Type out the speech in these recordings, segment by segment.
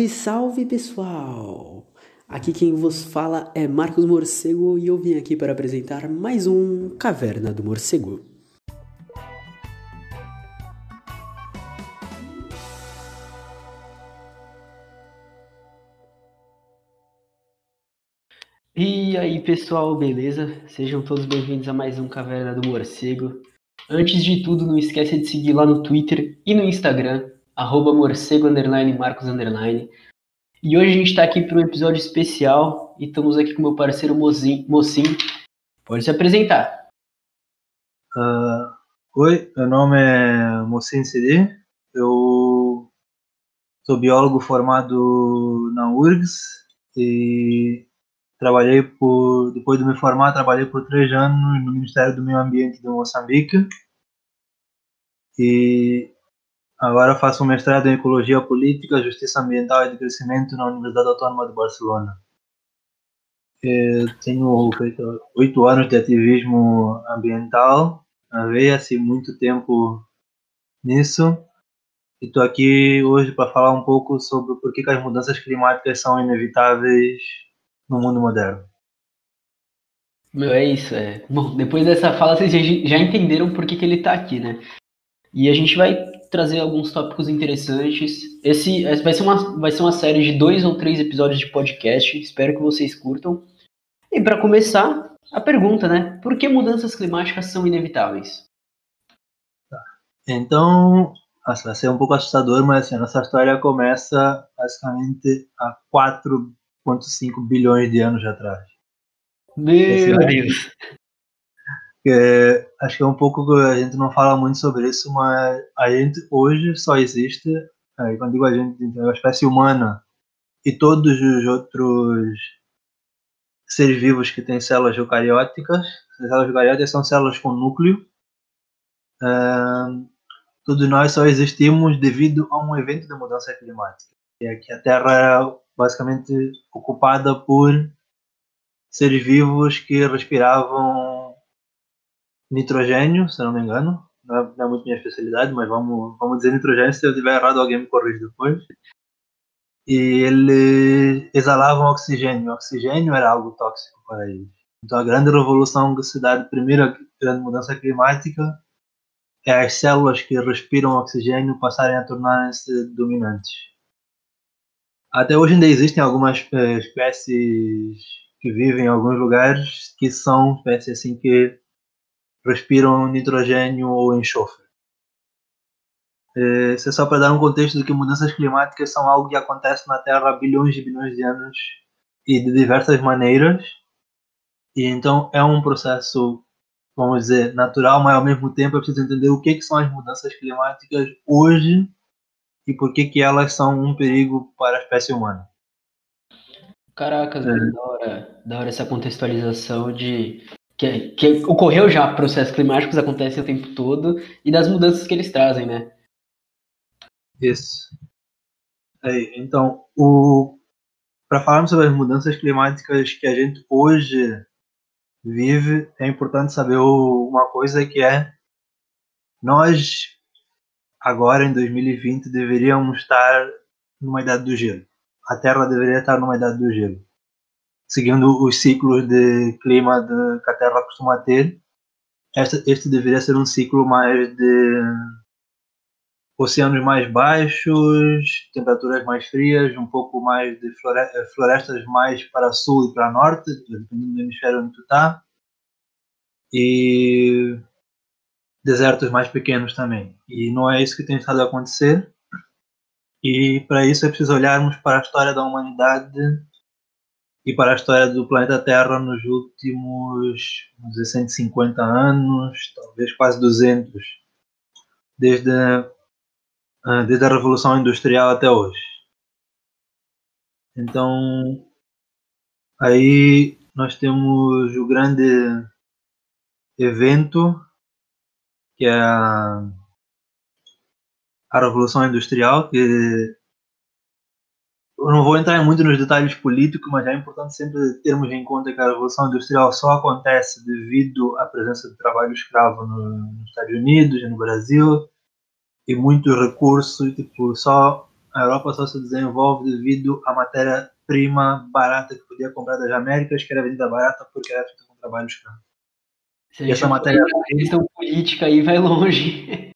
Salve, salve pessoal! Aqui quem vos fala é Marcos Morcego e eu vim aqui para apresentar mais um Caverna do Morcego. E aí pessoal, beleza? Sejam todos bem-vindos a mais um Caverna do Morcego. Antes de tudo, não esqueça de seguir lá no Twitter e no Instagram, arroba morcego underline marcos underline. E hoje a gente está aqui para um episódio especial e estamos aqui com meu parceiro Mocim. Pode se apresentar. Uh, oi, meu nome é Mocim CD. Eu sou biólogo formado na URGS e trabalhei por, depois de me formar, trabalhei por três anos no Ministério do Meio Ambiente de Moçambique e agora faço um mestrado em Ecologia Política, Justiça Ambiental e de Crescimento na Universidade Autônoma de Barcelona. Eu tenho feito oito anos de ativismo ambiental, veio assim muito tempo nisso e estou aqui hoje para falar um pouco sobre por que as mudanças climáticas são inevitáveis no mundo moderno. Meu, é isso. É. Bom, depois dessa fala, vocês já entenderam por que, que ele está aqui, né? E a gente vai trazer alguns tópicos interessantes. Esse, esse vai, ser uma, vai ser uma série de dois ou três episódios de podcast. Espero que vocês curtam. E para começar, a pergunta, né? Por que mudanças climáticas são inevitáveis? Tá. Então, vai ser um pouco assustador, mas assim, a nossa história começa basicamente há quatro 1,5 bilhões de anos atrás. Meu Deus! É, acho que é um pouco que a gente não fala muito sobre isso, mas a gente hoje só existe, é, quando digo a gente, então, a espécie humana e todos os outros seres vivos que têm células eucarióticas. As células eucarióticas são células com núcleo. É, todos nós só existimos devido a um evento de mudança climática. É que a Terra basicamente ocupada por seres vivos que respiravam nitrogênio, se não me engano. Não é, não é muito minha especialidade, mas vamos, vamos dizer nitrogênio. Se eu estiver errado, alguém me corrige depois. E eles exalavam oxigênio. O oxigênio era algo tóxico para eles. Então, a grande revolução que se dá de primeira grande mudança climática é as células que respiram oxigênio passarem a tornarem-se dominantes. Até hoje ainda existem algumas eh, espécies que vivem em alguns lugares que são espécies assim que respiram nitrogênio ou enxofre. Eh, isso é só para dar um contexto de que mudanças climáticas são algo que acontece na Terra há bilhões e bilhões de anos e de diversas maneiras. E então é um processo, vamos dizer, natural, mas ao mesmo tempo é preciso entender o que, que são as mudanças climáticas hoje e por que, que elas são um perigo para a espécie humana. Caracas, é. da, hora, da hora essa contextualização de que, que ocorreu já processos climáticos acontecem o tempo todo e das mudanças que eles trazem, né? Isso. É, então, o para falarmos sobre as mudanças climáticas que a gente hoje vive, é importante saber uma coisa que é nós agora em 2020 deveríamos estar numa idade do gelo. A Terra deveria estar numa idade do gelo. Seguindo os ciclos de clima de, que a Terra costuma ter, este, este deveria ser um ciclo mais de oceanos mais baixos, temperaturas mais frias, um pouco mais de florestas mais para sul e para norte, dependendo do hemisfério onde tu está. E desertos mais pequenos também. E não é isso que tem estado a acontecer. E para isso é preciso olharmos para a história da humanidade e para a história do planeta Terra nos últimos vamos dizer, 150 anos, talvez quase 200, desde, desde a Revolução Industrial até hoje. Então, aí nós temos o grande evento que é a, a Revolução Industrial, que eu não vou entrar muito nos detalhes políticos, mas é importante sempre termos em conta que a Revolução Industrial só acontece devido à presença de trabalho escravo no, nos Estados Unidos e no Brasil, e muito recurso, tipo, só a Europa só se desenvolve devido à matéria-prima barata que podia comprar das Américas, que era vendida barata porque era feita com trabalho escravo. Essa matéria a questão política aí vai longe.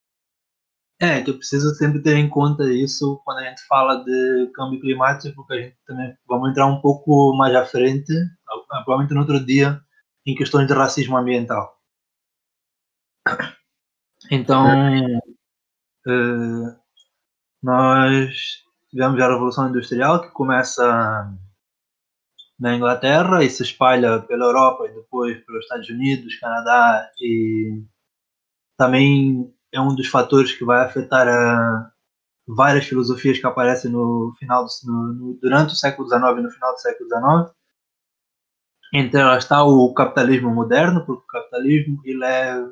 É, que eu preciso sempre ter em conta isso quando a gente fala de câmbio climático, porque a gente também vamos entrar um pouco mais à frente, provavelmente no outro dia, em questões de racismo ambiental. Então, uh, nós tivemos a Revolução Industrial, que começa na Inglaterra e se espalha pela Europa e depois pelos Estados Unidos, Canadá e também é um dos fatores que vai afetar a várias filosofias que aparecem no final do, no, durante o século XIX e no final do século XIX. Entre elas está o capitalismo moderno, porque o capitalismo ele é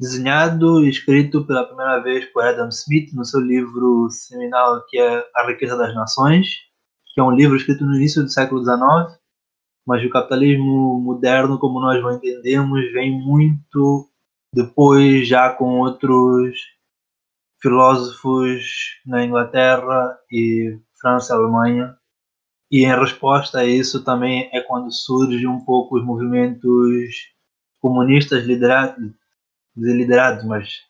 desenhado e escrito pela primeira vez por Adam Smith no seu livro seminal que é A Riqueza das Nações, que é um livro escrito no início do século XIX, mas o capitalismo moderno, como nós o entendemos, vem muito depois já com outros filósofos na Inglaterra e França, Alemanha. E em resposta a isso também é quando surgem um pouco os movimentos comunistas liderados, liderados mas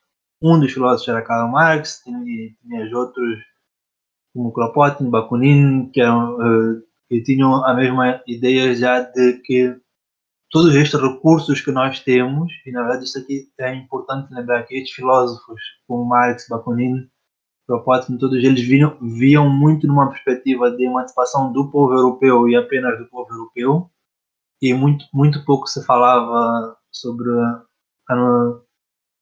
um dos filósofos era Karl Marx, tinha outros como Kropotkin, Bakunin, que, uh, que tinham a mesma ideia já de que todos estes recursos que nós temos, e na verdade isso aqui é importante lembrar que estes filósofos como Marx, Bakunin, Kropotkin, todos eles viam, viam muito numa perspectiva de emancipação do povo europeu e apenas do povo europeu, e muito, muito pouco se falava sobre a,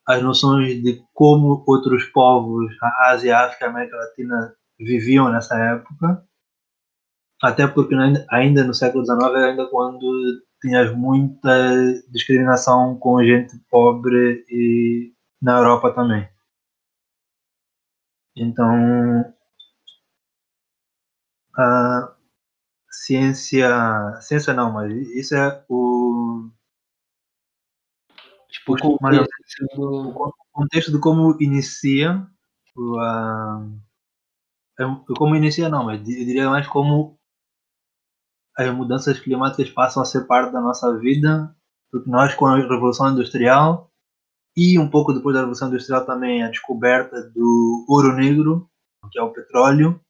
as noções de como outros povos, a Ásia, a África, a América Latina viviam nessa época, até porque ainda no século XIX ainda quando tinhas muita discriminação com gente pobre e na Europa também. Então, a ciência, ciência não, mas isso é o tipo, o, contexto, o contexto de como inicia o, a, como inicia não, mas eu diria mais como as mudanças climáticas passam a ser parte da nossa vida, porque nós, com a Revolução Industrial e um pouco depois da Revolução Industrial também a descoberta do ouro negro, que é o petróleo,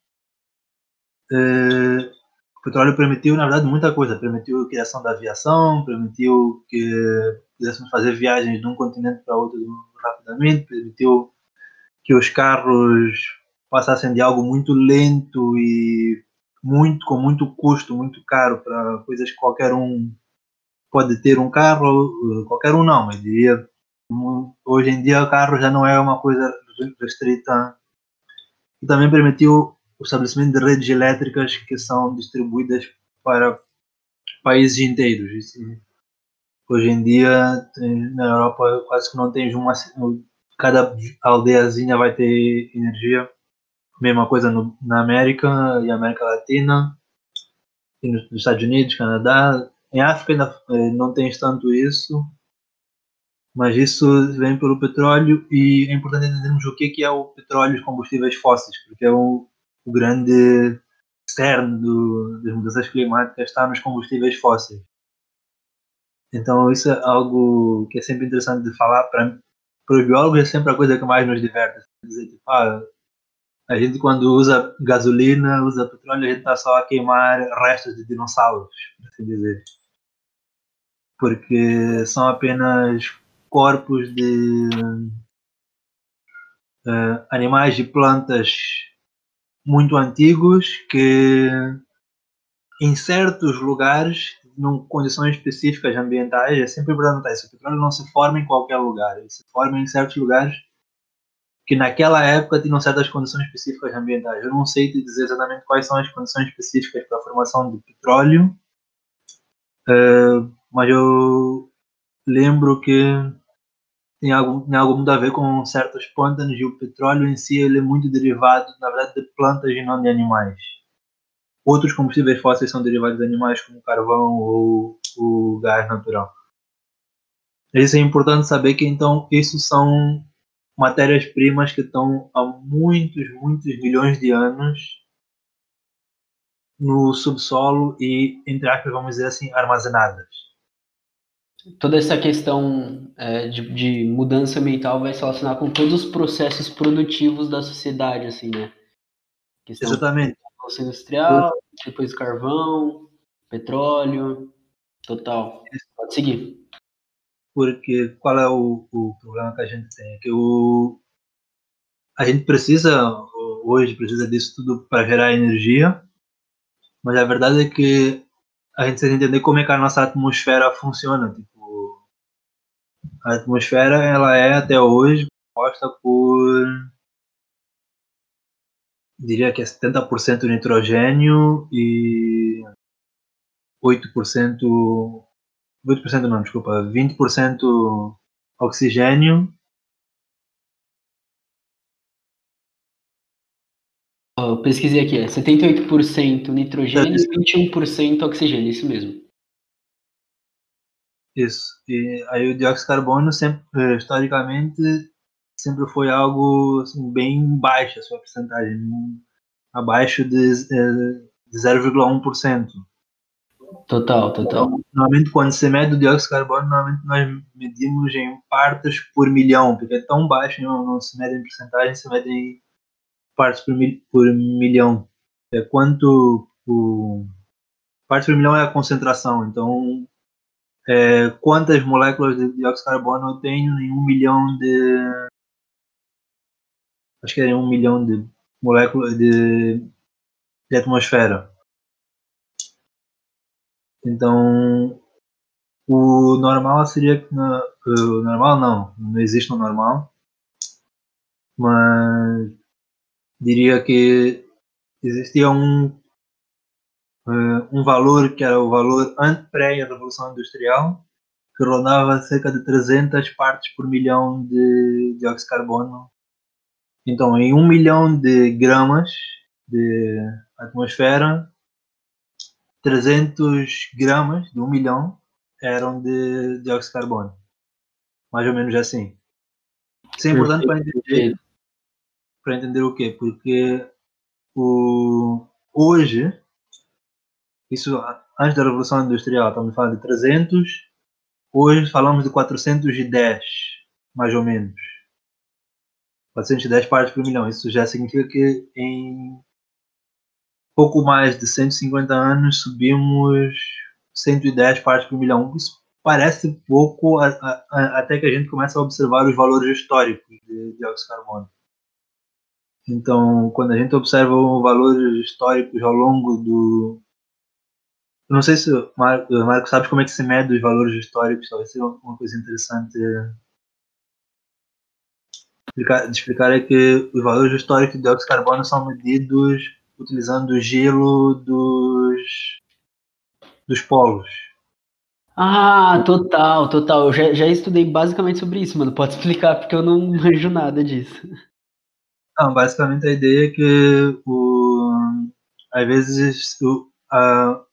eh, o petróleo permitiu, na verdade, muita coisa. Permitiu a criação da aviação, permitiu que pudéssemos fazer viagens de um continente para outro rapidamente, permitiu que os carros passassem de algo muito lento e muito com muito custo, muito caro para coisas que qualquer um pode ter um carro, qualquer um não, mas diria hoje em dia o carro já não é uma coisa restrita e também permitiu o estabelecimento de redes elétricas que são distribuídas para países inteiros. hoje em dia na Europa quase que não tens uma cada aldeiazinha vai ter energia Mesma coisa no, na América e América Latina, e nos Estados Unidos, Canadá. Em África ainda eh, não tens tanto isso, mas isso vem pelo petróleo e é importante entendermos o que é o petróleo e os combustíveis fósseis, porque é o, o grande cerne do, das mudanças climáticas está nos combustíveis fósseis. Então isso é algo que é sempre interessante de falar para para os biólogos é sempre a coisa que mais nos diverte. Dizer, tipo, ah, a gente quando usa gasolina, usa petróleo, a gente está só a queimar restos de dinossauros, por assim dizer. Porque são apenas corpos de uh, animais e plantas muito antigos que em certos lugares, em condições específicas ambientais, é sempre importante isso. O petróleo não se forma em qualquer lugar, ele se forma em certos lugares que naquela época tinham certas condições específicas ambientais. Eu não sei te dizer exatamente quais são as condições específicas para a formação de petróleo, uh, mas eu lembro que tem algo, tem algo muito a ver com certos pântanos e o petróleo em si ele é muito derivado, na verdade, de plantas e não de animais. Outros combustíveis fósseis são derivados de animais, como carvão ou o gás natural. Isso é importante saber que, então, isso são matérias-primas que estão há muitos, muitos milhões de anos no subsolo e, entre aspas, vamos dizer assim, armazenadas. Toda essa questão é, de, de, mudança ambiental vai se relacionar com todos os processos produtivos da sociedade, assim, né? Questão Exatamente. Revolução industrial, depois carvão, petróleo, total. Pode seguir. Porque qual é o, o problema que a gente tem? É que o, a gente precisa, hoje, precisa disso tudo para gerar energia, mas a verdade é que a gente precisa entender como é que a nossa atmosfera funciona. Tipo, a atmosfera ela é até hoje composta por diria que é 70% nitrogênio e 8% 8% não, desculpa, 20% oxigênio Eu pesquisei aqui, é 78% nitrogênio e 21% oxigênio, isso mesmo. Isso. E aí o dióxido de carbono sempre, eh, historicamente, sempre foi algo assim, bem baixo a sua porcentagem, abaixo de, eh, de 0,1%. Total, total. Normalmente quando se mede o dióxido de carbono, normalmente nós medimos em partes por milhão, porque é tão baixo, não, não se mede em porcentagem, se mede em partes por, mil, por milhão. É quanto o partes por milhão é a concentração. Então, é, quantas moléculas de dióxido de carbono eu tenho em um milhão de acho que é um milhão de moléculas de, de atmosfera. Então, o normal seria que o normal não, não existe o normal, mas diria que existia um, uh, um valor que era o valor pré-revolução industrial, que rondava cerca de 300 partes por milhão de dióxido de carbono. Então, em um milhão de gramas de atmosfera, 300 gramas de um milhão eram de dióxido de carbono. Mais ou menos assim. Isso é importante para entender para entender o quê? Porque o, hoje, isso antes da Revolução Industrial, estamos falando de 300, hoje falamos de 410, mais ou menos. 410 partes por milhão. Isso já significa que em pouco mais de 150 anos subimos 110 partes por milhão. Isso parece pouco a, a, até que a gente começa a observar os valores históricos de dióxido de carbono. Então, quando a gente observa valores históricos ao longo do. Eu não sei se o Marco, Marco sabe como é que se mede os valores históricos, talvez seja uma coisa interessante de explicar é que os valores históricos de dióxido de carbono são medidos utilizando o gelo dos, dos polos. Ah, total, total. Eu já, já estudei basicamente sobre isso, mano. Pode explicar, porque eu não manjo nada disso. Não, basicamente a ideia é que o, às vezes o, a,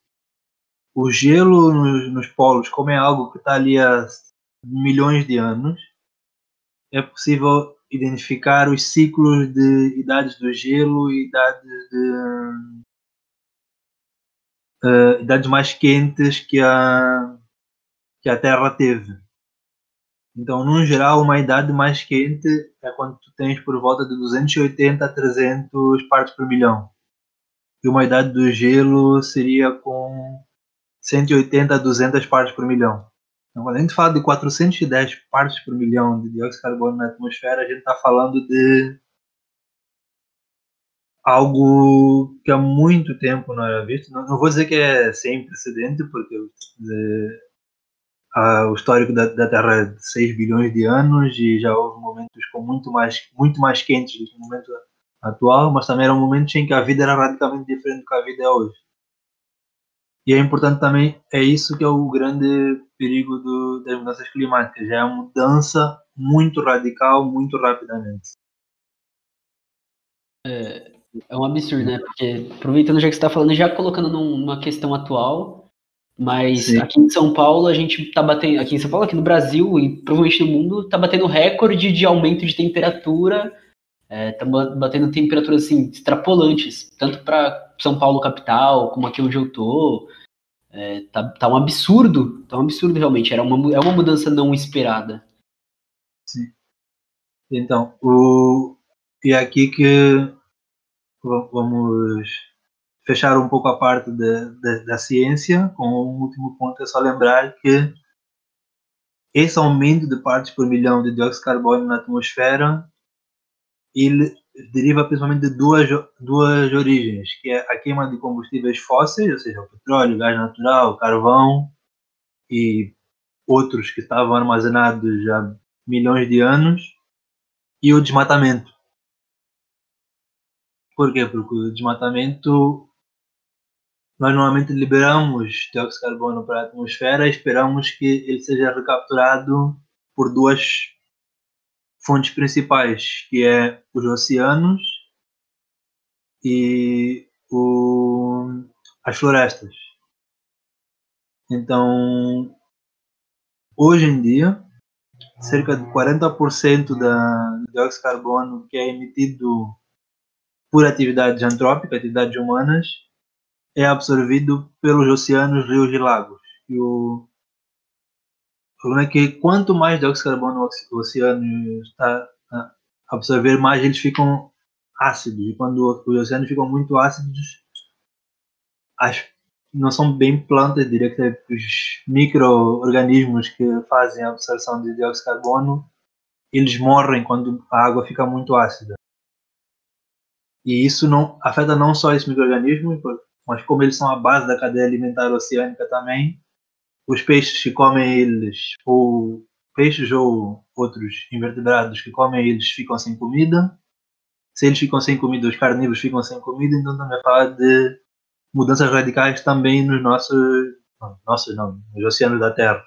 o gelo nos, nos polos, como é algo que está ali há milhões de anos, é possível identificar os ciclos de idades do gelo e idades de uh, idades mais quentes que a que a Terra teve. Então, no geral, uma idade mais quente é quando tu tens por volta de 280 a 300 partes por milhão. E uma idade do gelo seria com 180 a 200 partes por milhão. Então, quando a gente fala de 410 partes por milhão de dióxido de carbono na atmosfera, a gente está falando de algo que há muito tempo não era visto. Não, não vou dizer que é sem precedente, porque o histórico da, da, Terra é de 6 bilhões de anos e já houve momentos com muito mais, muito mais quentes do que o momento atual, mas também eram momentos em que a vida era radicalmente diferente do que a vida é hoje. E é importante também, é isso que é o grande perigo do, das mudanças climáticas, é a mudança muito radical, muito rapidamente. É, é um absurdo, né? Porque, aproveitando já que você está falando, já colocando numa questão atual, Mas Sim. aqui em São Paulo a gente tá batendo, aqui em São Paulo, aqui no Brasil e provavelmente no mundo, tá batendo recorde de aumento de temperatura, é, tá batendo temperaturas assim extrapolantes, tanto para São Paulo capital como aqui onde eu tô. É, tá, tá um absurdo, tá um absurdo realmente. Era uma, é uma mudança não esperada. Sim. Então, o e é aqui que vamos fechar um pouco a parte de, da ciência, com um último ponto é só lembrar que esse aumento de partes por milhão de dióxido de carbono na atmosfera ele deriva principalmente de duas, duas origens, que é a queima de combustíveis fósseis, ou seja, petróleo, gás natural, carvão e outros que estavam armazenados há milhões de anos, e o desmatamento. Por quê? Porque o desmatamento nós normalmente liberamos dióxido de carbono para a atmosfera e esperamos que ele seja recapturado por duas fontes principais, que é os oceanos e o, as florestas. Então, hoje em dia, cerca de 40% da do dióxido de carbono que é emitido por atividades antrópicas, atividades humanas, é absorvido pelos oceanos, rios e lagos. E o problema é que quanto mais dióxido de carbono o oceano está a absorver, mais eles ficam ácidos. E quando os oceanos ficam muito ácidos, as, não são bem plantas, diria que é os micro-organismos que fazem a absorção de dióxido de carbono, eles morrem quando a água fica muito ácida. E isso não afeta não só esses micro-organismos, mas como eles são a base da cadeia alimentar oceânica também, os peixes que comem eles, ou peixes ou outros invertebrados que comem eles ficam sem comida. Se eles ficam sem comida, os carnívoros ficam sem comida, então estamos a falar de mudanças radicais também nos nossos, não, nossos não, nos oceanos da Terra.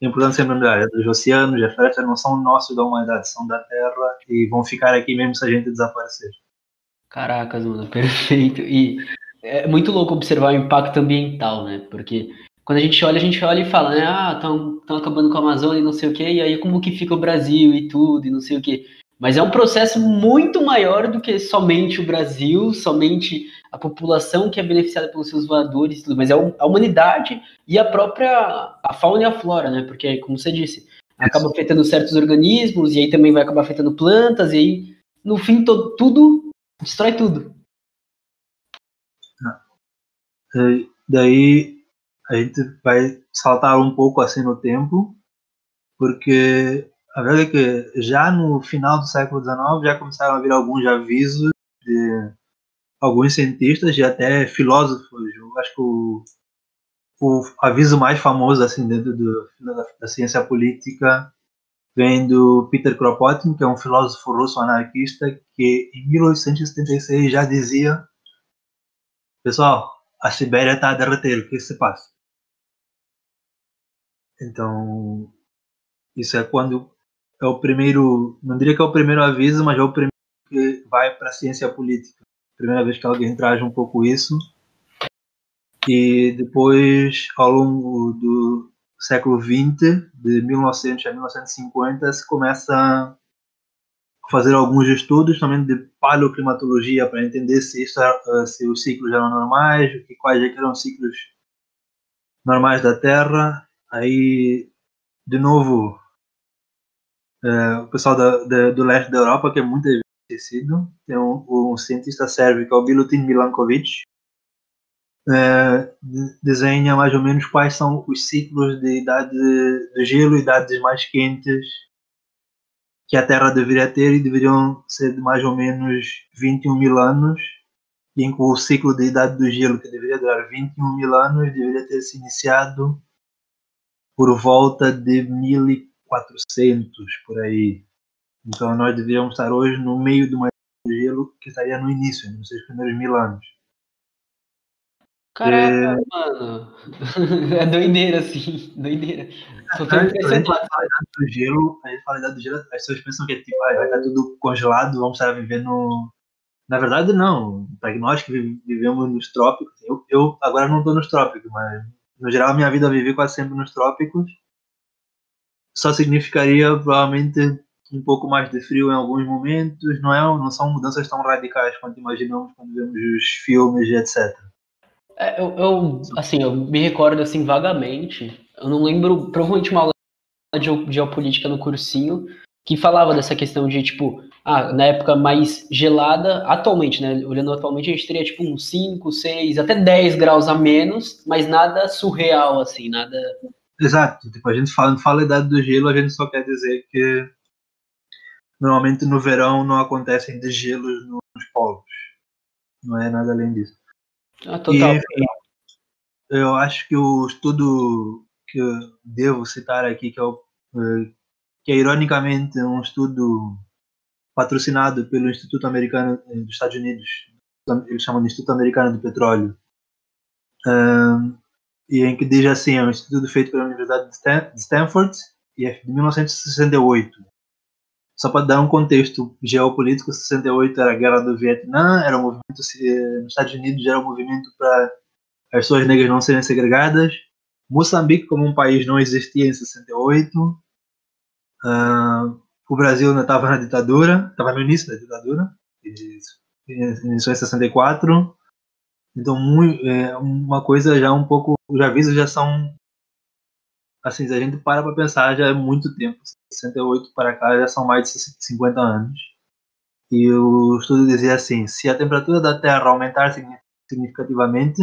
É importante sempre lembrar, os oceanos, as florestas não são nossos da humanidade, são da Terra e vão ficar aqui mesmo se a gente desaparecer. Caracas, mano, perfeito. E é muito louco observar o impacto ambiental, né? Porque quando a gente olha, a gente olha e fala, né? Ah, estão acabando com a Amazônia e não sei o quê, e aí como que fica o Brasil e tudo, e não sei o quê. Mas é um processo muito maior do que somente o Brasil, somente a população que é beneficiada pelos seus voadores, mas é a humanidade e a própria a fauna e a flora, né? Porque, como você disse, acaba afetando certos organismos, e aí também vai acabar afetando plantas, e aí, no fim, todo, tudo destrói tudo. Daí a gente vai saltar um pouco assim no tempo, porque a verdade é que já no final do século XIX já começaram a vir alguns avisos de alguns cientistas e até filósofos. Eu acho que o, o aviso mais famoso assim dentro do, da, da ciência política vem do Peter Kropotkin, que é um filósofo russo anarquista que em 1876 já dizia pessoal, a Sibéria está a derreter, o que se passa? Então, isso é quando é o primeiro, não diria que é o primeiro aviso, mas é o primeiro que vai para a ciência política. Primeira vez que alguém traz um pouco isso. E depois, ao longo do século XX, de 1900 a 1950, se começa fazer alguns estudos também de paleoclimatologia para entender se, isso, se os ciclos eram normais, quais eram os ciclos normais da Terra. Aí, de novo, é, o pessoal da, da, do leste da Europa, que é muito esquecido, tem um, um cientista sérvio que é o Bilutin Milankovic, é, desenha mais ou menos quais são os ciclos de idade de gelo, idades mais quentes que a Terra deveria ter e deveriam ser de mais ou menos 21 mil anos, e o ciclo de idade do gelo, que deveria durar 21 mil anos, deveria ter se iniciado por volta de 1400, por aí. Então nós deveríamos estar hoje no meio de uma gelo que estaria no início, nos seus primeiros mil anos. Caraca, é... mano. É doideira, assim. Doideira. Só tô impressionado. A do gelo, a gente fala do gelo, as pessoas pensam que tipo, ah, vai estar tudo congelado, vamos estar vivendo. Na verdade, não. Para nós que vivemos nos trópicos, eu, eu agora não estou nos trópicos, mas no geral, minha vida vivi quase sempre nos trópicos. Só significaria provavelmente um pouco mais de frio em alguns momentos. Não é, não são mudanças tão radicais quanto imaginamos quando vemos os filmes etc. É, eu, eu, assim, eu me recordo assim vagamente. Eu não lembro, provavelmente uma aula de geopolítica no cursinho que falava dessa questão de tipo, ah, na época mais gelada, atualmente, né? Olhando atualmente, a gente teria tipo uns 5, 6, até 10 graus a menos, mas nada surreal, assim, nada. Exato, tipo, a gente fala, fala a idade do gelo, a gente só quer dizer que normalmente no verão não acontecem desgelos nos polos. Não é nada além disso. Ah, total. E, eu acho que o estudo que eu devo citar aqui, que é, o, eh, que é ironicamente um estudo patrocinado pelo Instituto Americano eh, dos Estados Unidos, eles chamam de Instituto Americano do Petróleo, um, e em que diz assim, é um estudo feito pela Universidade de Stanford, e é de 1968. Só para dar um contexto geopolítico, 68 era a guerra do Vietnã, era um movimento nos Estados Unidos era um movimento para as pessoas negras não serem segregadas. Moçambique como um país não existia em 68. Uh, o Brasil ainda estava na ditadura, estava no início da ditadura, iniciou em 64. Então, muito, é, uma coisa já um pouco, os avisos já são, assim, se a gente para para pensar, já é muito tempo. 68 para cá já são mais de 50 anos. E o estudo dizia assim: se a temperatura da Terra aumentar significativamente,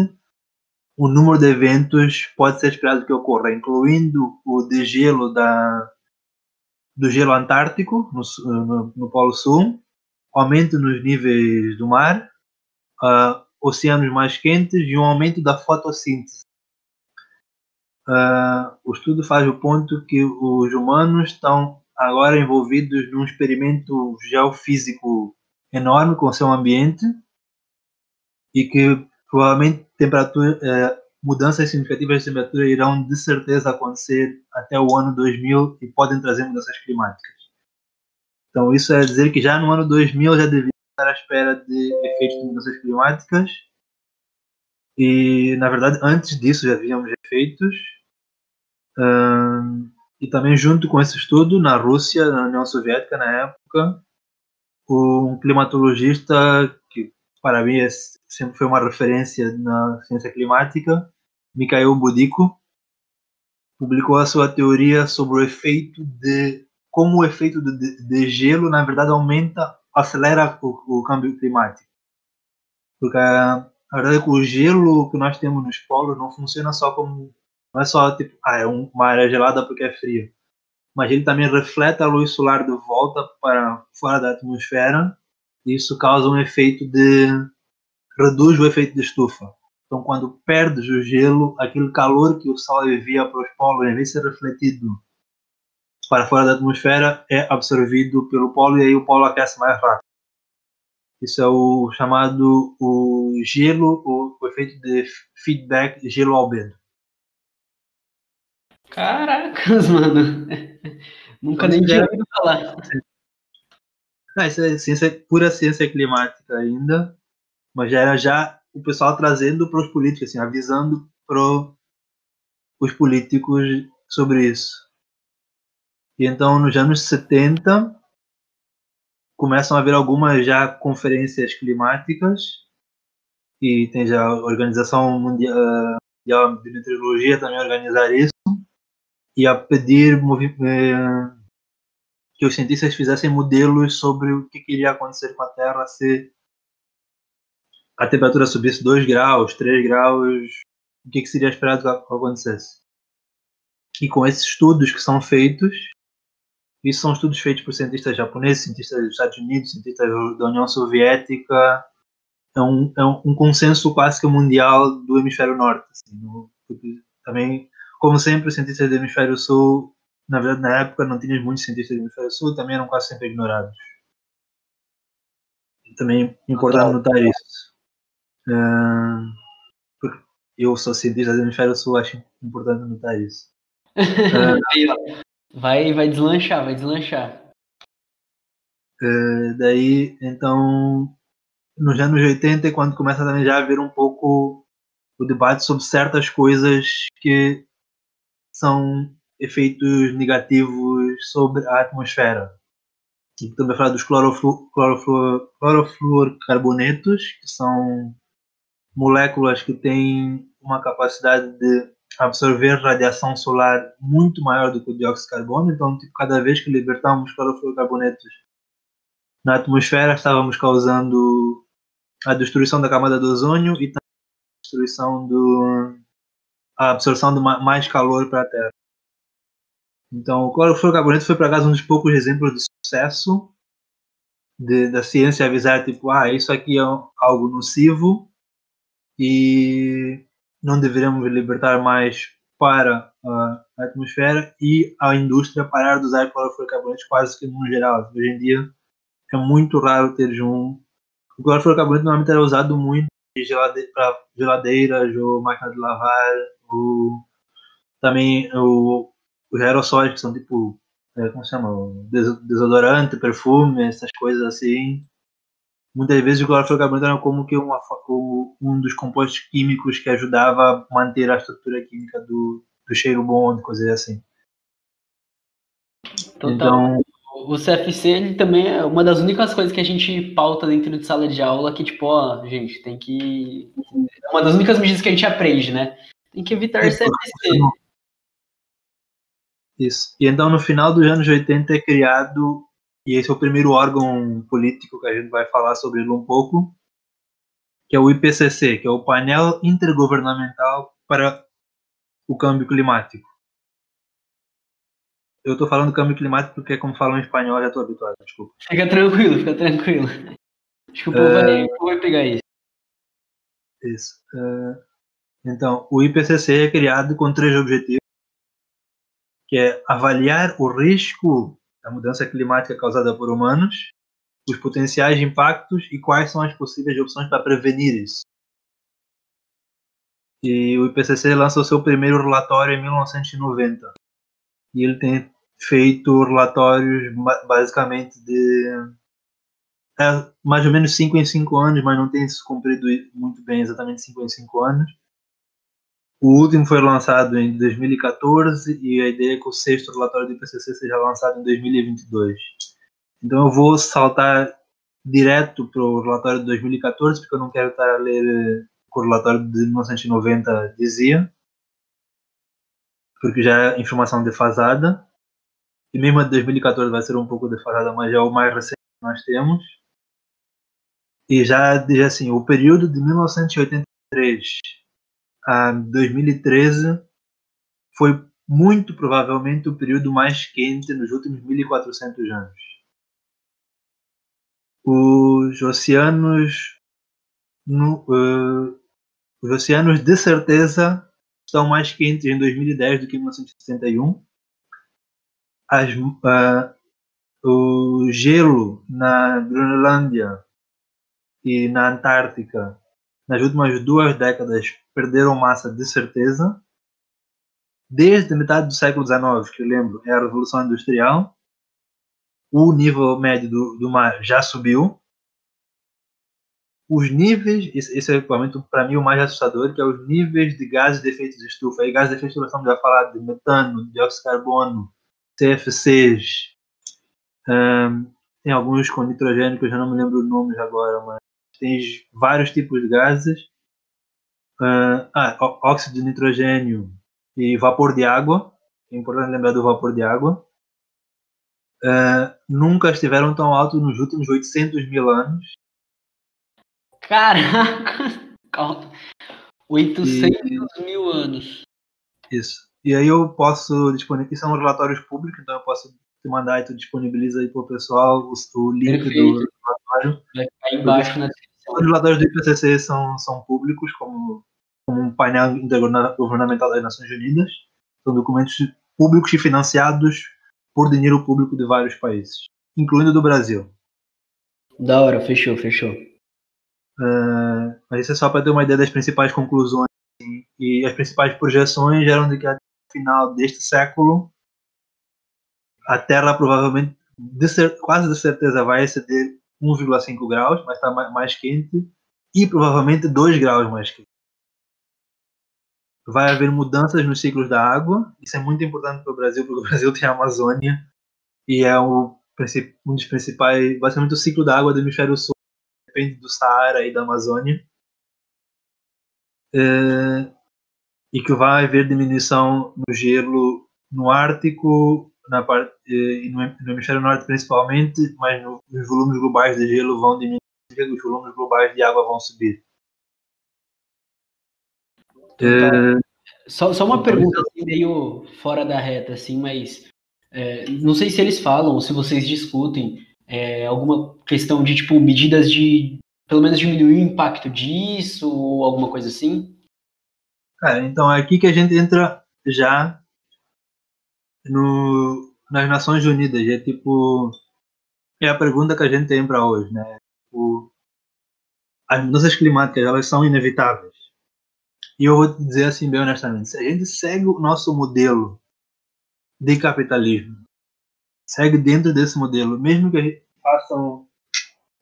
o número de eventos pode ser esperado que ocorra, incluindo o degelo da, do gelo antártico no, no, no Polo Sul, aumento nos níveis do mar, uh, oceanos mais quentes e um aumento da fotossíntese. Uh, o estudo faz o ponto que os humanos estão agora envolvidos num experimento geofísico enorme com o seu ambiente e que provavelmente temperatura, uh, mudanças significativas de temperatura irão de certeza acontecer até o ano 2000 e podem trazer mudanças climáticas. Então, isso é dizer que já no ano 2000 já devia estar à espera de efeitos de mudanças climáticas. E, na verdade, antes disso já havíamos efeitos. E também, junto com esse estudo, na Rússia, na União Soviética, na época, um climatologista que, para mim, é, sempre foi uma referência na ciência climática, Mikhail Budico publicou a sua teoria sobre o efeito de como o efeito de, de gelo na verdade aumenta, acelera o, o câmbio climático. Porque a verdade é que o gelo que nós temos nos polos não funciona só como não é só tipo ah, é uma área gelada porque é fria, mas ele também reflete a luz solar de volta para fora da atmosfera e isso causa um efeito de reduz o efeito de estufa. Então, quando perdes o gelo, aquele calor que o Sol envia para os polos, em vez de ser refletido para fora da atmosfera, é absorvido pelo polo e aí o polo aquece mais rápido. Isso é o chamado o gelo, o, o efeito de feedback gelo-albedo. Caracas, mano. Nunca nem tinha ouvido falar. Não, isso é ciência, pura ciência climática ainda, mas já era já o pessoal trazendo para os políticos, assim, avisando para os políticos sobre isso. E então, nos anos 70, começam a haver algumas já conferências climáticas e tem já a Organização Mundial de Meteorologia também organizar isso e a pedir eh, que os cientistas fizessem modelos sobre o que iria acontecer com a Terra se a temperatura subisse 2 graus, 3 graus, o que, que seria esperado que acontecesse? E com esses estudos que são feitos, isso são estudos feitos por cientistas japoneses, cientistas dos Estados Unidos, cientistas da União Soviética, é um, é um consenso quase que mundial do hemisfério norte. Assim, no, também, como sempre, os cientistas do hemisfério sul, na verdade, na época não tinha muitos cientistas do hemisfério sul, também eram quase sempre ignorados. Também é importante notar isso. Uh, eu sou cientista do hemisfério sul, acho importante notar isso. Uh, vai, vai deslanchar, vai deslanchar. Uh, daí, então, nos anos 80, quando começa também já a haver um pouco o debate sobre certas coisas que são efeitos negativos sobre a atmosfera. E também falar dos cloroflu cloroflu clorofluorcarbonetos, que são moléculas que têm uma capacidade de absorver radiação solar muito maior do que o dióxido de carbono. Então, tipo, cada vez que libertamos clorofluorcarbonetos na atmosfera, estávamos causando a destruição da camada do ozônio e também a destruição do a absorção de mais calor para a Terra. Então, o clorofluorcarboneto foi, por acaso, um dos poucos exemplos de sucesso de, da ciência avisar, tipo, ah, isso aqui é algo nocivo e não deveríamos libertar mais para a atmosfera e a indústria parar de usar clorofluorcarbonetos quase que no geral. Hoje em dia é muito raro ter um. O clorofluorcarboneto normalmente era usado muito para geladeiras ou máquina de lavar, ou também o... os aerossóis que são tipo, é, como se chama? Desodorante, perfume, essas coisas assim muitas vezes o clorofluorcarboneto era como que uma, um dos compostos químicos que ajudava a manter a estrutura química do, do cheiro bom, coisas assim. Total. Então, o CFC ele também é uma das únicas coisas que a gente pauta dentro de sala de aula que, tipo, ó, gente, tem que. É uma das únicas medidas que a gente aprende, né? Tem que evitar é, CFC. Isso. E então, no final dos anos 80, é criado e esse é o primeiro órgão político que a gente vai falar sobre ele um pouco, que é o IPCC, que é o Painel Intergovernamental para o Câmbio Climático. Eu estou falando câmbio climático porque, como falam em espanhol, já estou habituado, desculpa. Fica tranquilo, fica tranquilo. Acho que o povo, vai, vai pegar isso. Isso. Uh, então, o IPCC é criado com três objetivos, que é avaliar o risco da mudança climática causada por humanos, os potenciais impactos e quais são as possíveis opções para prevenir isso. E o IPCC lançou seu primeiro relatório em 1990. E ele tem feito relatórios basicamente de é, mais ou menos 5 em 5 anos, mas não tem se cumprido muito bem exatamente 5 em 5 anos. O último foi lançado em 2014 e a ideia é que o sexto relatório do IPCC seja lançado em 2022. Então eu vou saltar direto para o relatório de 2014, porque eu não quero estar a ler o relatório de 1990 dizia, porque já é informação defasada. E mesmo a de 2014 vai ser um pouco defasada, mas é o mais recente que nós temos. E já diz assim, o período de 1983 a 2013 foi muito provavelmente o período mais quente nos últimos 1400 anos. Os oceanos no, uh, os oceanos de certeza estão mais quentes em 2010 do que em 1961. As, uh, o gelo na Groenlândia e na Antártica nas últimas duas décadas perderam massa de certeza. Desde a metade do século XIX, que eu lembro, é a Revolução Industrial, o nível médio do, do mar já subiu. Os níveis, esse é provavelmente para mim o mais assustador, que é os níveis de gases de efeito de estufa. Aí, gases de efeito de estufa, estamos a falar de metano, dióxido de carbono, CFCs, um, tem alguns com nitrogênio que eu já não me lembro os nomes agora, mas tem vários tipos de gases. Uh, ah, óxido de nitrogênio e vapor de água. É importante lembrar do vapor de água. Uh, nunca estiveram tão altos nos últimos 800 mil anos. Caraca! 800 e... mil anos. Isso. E aí eu posso disponibilizar, são relatórios públicos, então eu posso te mandar e tu disponibiliza aí para o pessoal o, o link Perfeito. do Vai ficar embaixo na descrição. Os relatórios do IPCC são, são públicos, como, como um painel intergovernamental das Nações Unidas. São documentos públicos e financiados por dinheiro público de vários países, incluindo do Brasil. Da hora, fechou, fechou. Uh, mas isso é só para ter uma ideia das principais conclusões e as principais projeções eram de que até o final deste século a Terra provavelmente, de ser, quase de certeza, vai exceder 1,5 graus, vai estar mais, quente, e provavelmente 2 graus mais quente. vai haver mudanças nos ciclos da água. Isso é muito importante para o Brasil, porque o Brasil tem a Amazônia e é o, um dos principais, basicamente o ciclo da água do hemisfério sul depende do Saara e da Amazônia. É, e que vai haver diminuição no gelo no Ártico, na parte, e no, no hemisfério norte principalmente, mas no, os volumes globais de gelo vão diminuir, os volumes globais de água vão subir. É... Só, só uma pergunta assim, meio fora da reta, assim, mas é, não sei se eles falam se vocês discutem é, alguma questão de tipo medidas de pelo menos diminuir o impacto disso ou alguma coisa assim. Cara, então é aqui que a gente entra já no, nas Nações Unidas. É tipo. É a pergunta que a gente tem para hoje, né? O, as mudanças climáticas elas são inevitáveis. E eu vou dizer assim, bem honestamente: se a gente segue o nosso modelo de capitalismo, segue dentro desse modelo, mesmo que a gente façam.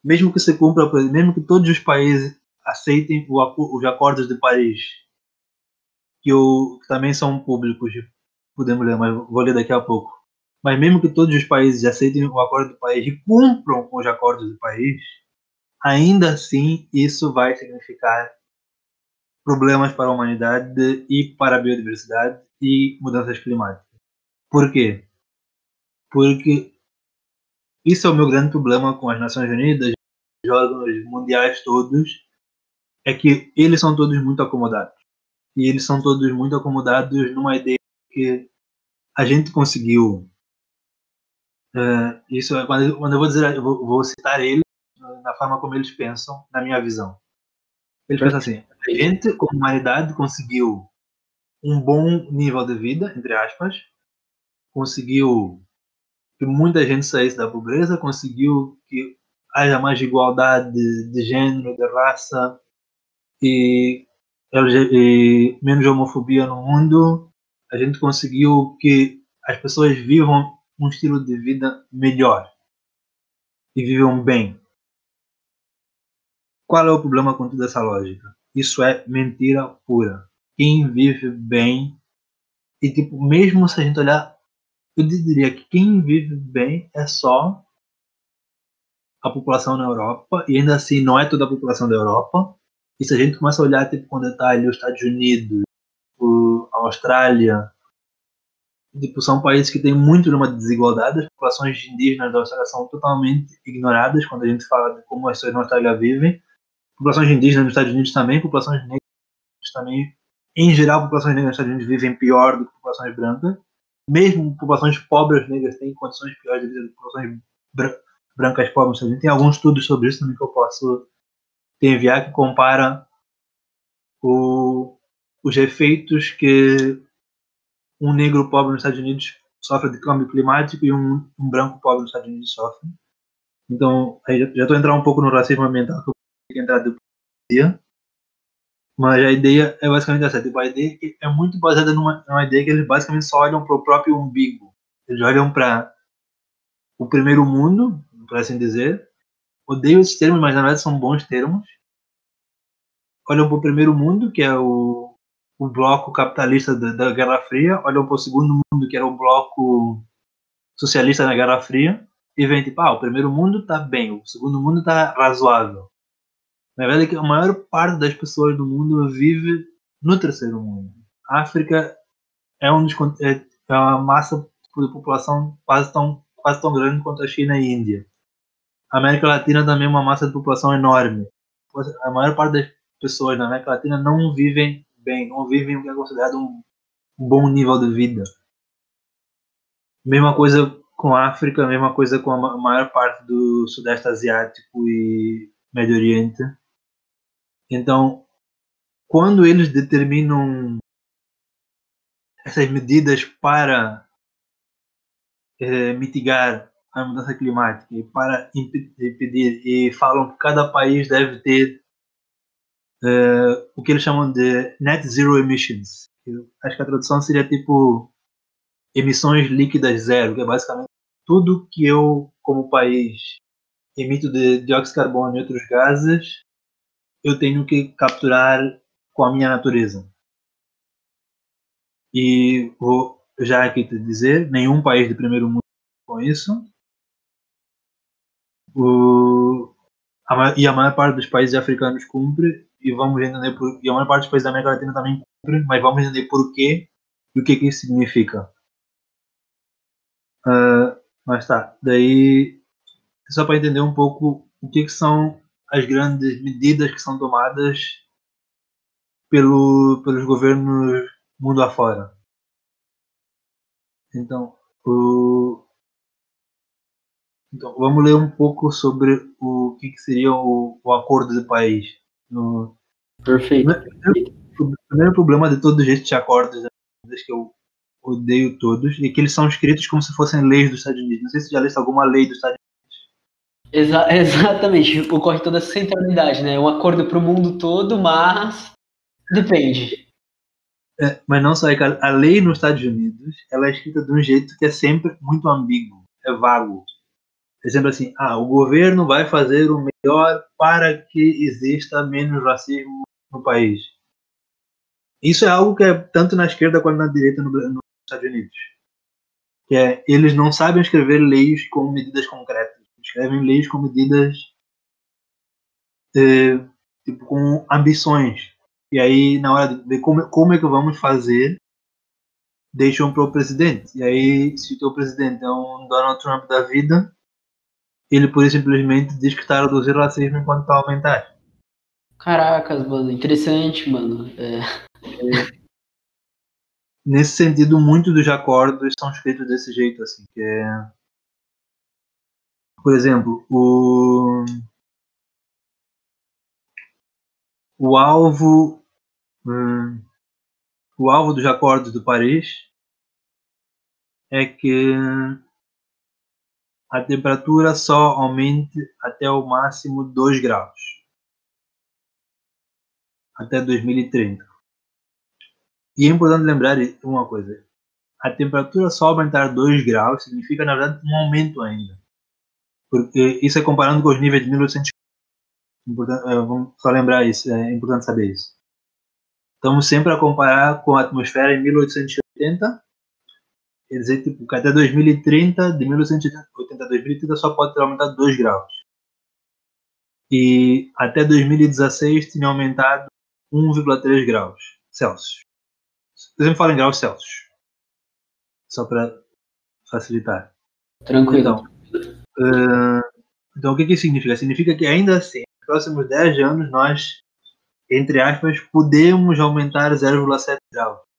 Mesmo que se cumpra, mesmo que todos os países aceitem os acordos de Paris, que, que também são públicos, podemos ler, mas vou ler daqui a pouco. Mas mesmo que todos os países aceitem o acordo do país e cumpram com os acordos do país, ainda assim isso vai significar problemas para a humanidade e para a biodiversidade e mudanças climáticas. Por quê? Porque isso é o meu grande problema com as Nações Unidas, os órgãos mundiais todos, é que eles são todos muito acomodados. E eles são todos muito acomodados numa ideia que a gente conseguiu. Uh, isso é quando, quando eu vou dizer, eu vou, vou, citar eles na forma como eles pensam, na minha visão. Eles pensam assim: a gente, como humanidade, conseguiu um bom nível de vida, entre aspas, conseguiu que muita gente saísse da pobreza, conseguiu que haja mais igualdade de, de gênero, de raça e, e menos homofobia no mundo, a gente conseguiu que as pessoas vivam um estilo de vida melhor e vivam bem. Qual é o problema com toda essa lógica? Isso é mentira pura. Quem vive bem e tipo, mesmo se a gente olhar, eu diria que quem vive bem é só a população na Europa e ainda assim não é toda a população da Europa. E se a gente começa a olhar tipo com detalhe os Estados Unidos, Austrália, tipo, são países que têm muito uma desigualdade. As populações indígenas da Austrália são totalmente ignoradas quando a gente fala de como as pessoas na Austrália vivem. Populações indígenas nos Estados Unidos também, populações negras também. Em geral, populações negras nos Estados Unidos vivem pior do que populações brancas. Mesmo populações pobres negras têm condições piores de vida do que populações brancas pobres. A gente tem alguns estudos sobre isso também que eu posso te enviar que compara o, os efeitos que um negro pobre nos Estados Unidos sofre de câmbio climático e um, um branco pobre nos Estados Unidos sofre. Então, já estou entrando um pouco no racismo ambiental que eu vou entrar depois. Mas a ideia é basicamente essa. Tipo, a ideia é muito baseada numa, numa ideia que eles basicamente só olham para o próprio umbigo. Eles olham para o primeiro mundo, por assim dizer. Odeio esses termos, mas na verdade são bons termos. Olham para o primeiro mundo, que é o o bloco capitalista da, da Guerra Fria, olham para o segundo mundo, que era o bloco socialista na Guerra Fria, e vem tipo, ah, o primeiro mundo está bem, o segundo mundo está razoável. Na verdade, é que a maior parte das pessoas do mundo vive no terceiro mundo. A África é, um dos, é, é uma massa de população quase tão, quase tão grande quanto a China e a Índia. A América Latina também é uma massa de população enorme. A maior parte das pessoas na América Latina não vivem bem, não vivem o que é considerado um bom nível de vida. Mesma coisa com a África, mesma coisa com a maior parte do Sudeste Asiático e Médio Oriente. Então, quando eles determinam essas medidas para é, mitigar a mudança climática e para impedir e falam que cada país deve ter uh, o que eles chamam de net zero emissions. Acho que a tradução seria tipo emissões líquidas zero, que é basicamente tudo que eu, como país, emito de dióxido de carbono e outros gases, eu tenho que capturar com a minha natureza. E vou já aqui te dizer, nenhum país de primeiro mundo com isso. O, a, e a maior parte dos países africanos cumpre e vamos entender por, e a maior parte dos países da América Latina também cumpre, mas vamos entender por quê e o que, que isso significa. Uh, mas tá, daí só para entender um pouco o que, que são as grandes medidas que são tomadas pelo, pelos governos mundo afora. Então, o, então, vamos ler um pouco sobre o que, que seria o, o, acordo de país. No, Perfeito. O primeiro problema de todos estes acordos, né, que eu odeio todos, é que eles são escritos como se fossem leis dos Estados Unidos. Não sei se já leste alguma lei dos Estados Unidos. Exa exatamente, ocorre toda essa centralidade, né? Um acordo para o mundo todo, mas depende. É, mas não só é que a lei nos Estados Unidos ela é escrita de um jeito que é sempre muito ambíguo, é vago. Sempre assim, ah, o governo vai fazer o melhor para que exista menos racismo no país. Isso é algo que é tanto na esquerda quanto na direita no, nos Estados Unidos. Que é, eles não sabem escrever leis com medidas concretas. Escrevem leis com medidas é, tipo, com ambições. E aí, na hora de ver como, como é que vamos fazer, deixam para o presidente. E aí, se o teu presidente é um Donald Trump da vida, ele por simplesmente diz que está a reduzir o racismo enquanto está a aumentar. Caracas, mano, interessante, mano. É. É, nesse sentido, muitos dos acordos são escritos desse jeito, assim, que é. Por exemplo, o. O alvo. Hum, o alvo dos acordos do Paris é que a temperatura só aumente até o máximo 2 graus até 2030. E é importante lembrar uma coisa: a temperatura só aumentar 2 graus significa, na verdade, um aumento ainda. Porque isso é comparando com os níveis de 1800. Importante, eh, vamos só lembrar isso, é importante saber isso. Estamos sempre a comparar com a atmosfera em 1880 Quer dizer, tipo, que até 2030, de 1980 a 2030, só pode ter aumentado 2 graus. E até 2016 tinha aumentado 1,3 graus Celsius. Por exemplo, fala em graus Celsius. Só para facilitar. Tranquilo. Então, uh, então, o que, que significa? Significa que ainda assim, nos próximos 10 anos, nós, entre aspas, podemos aumentar 0,7 graus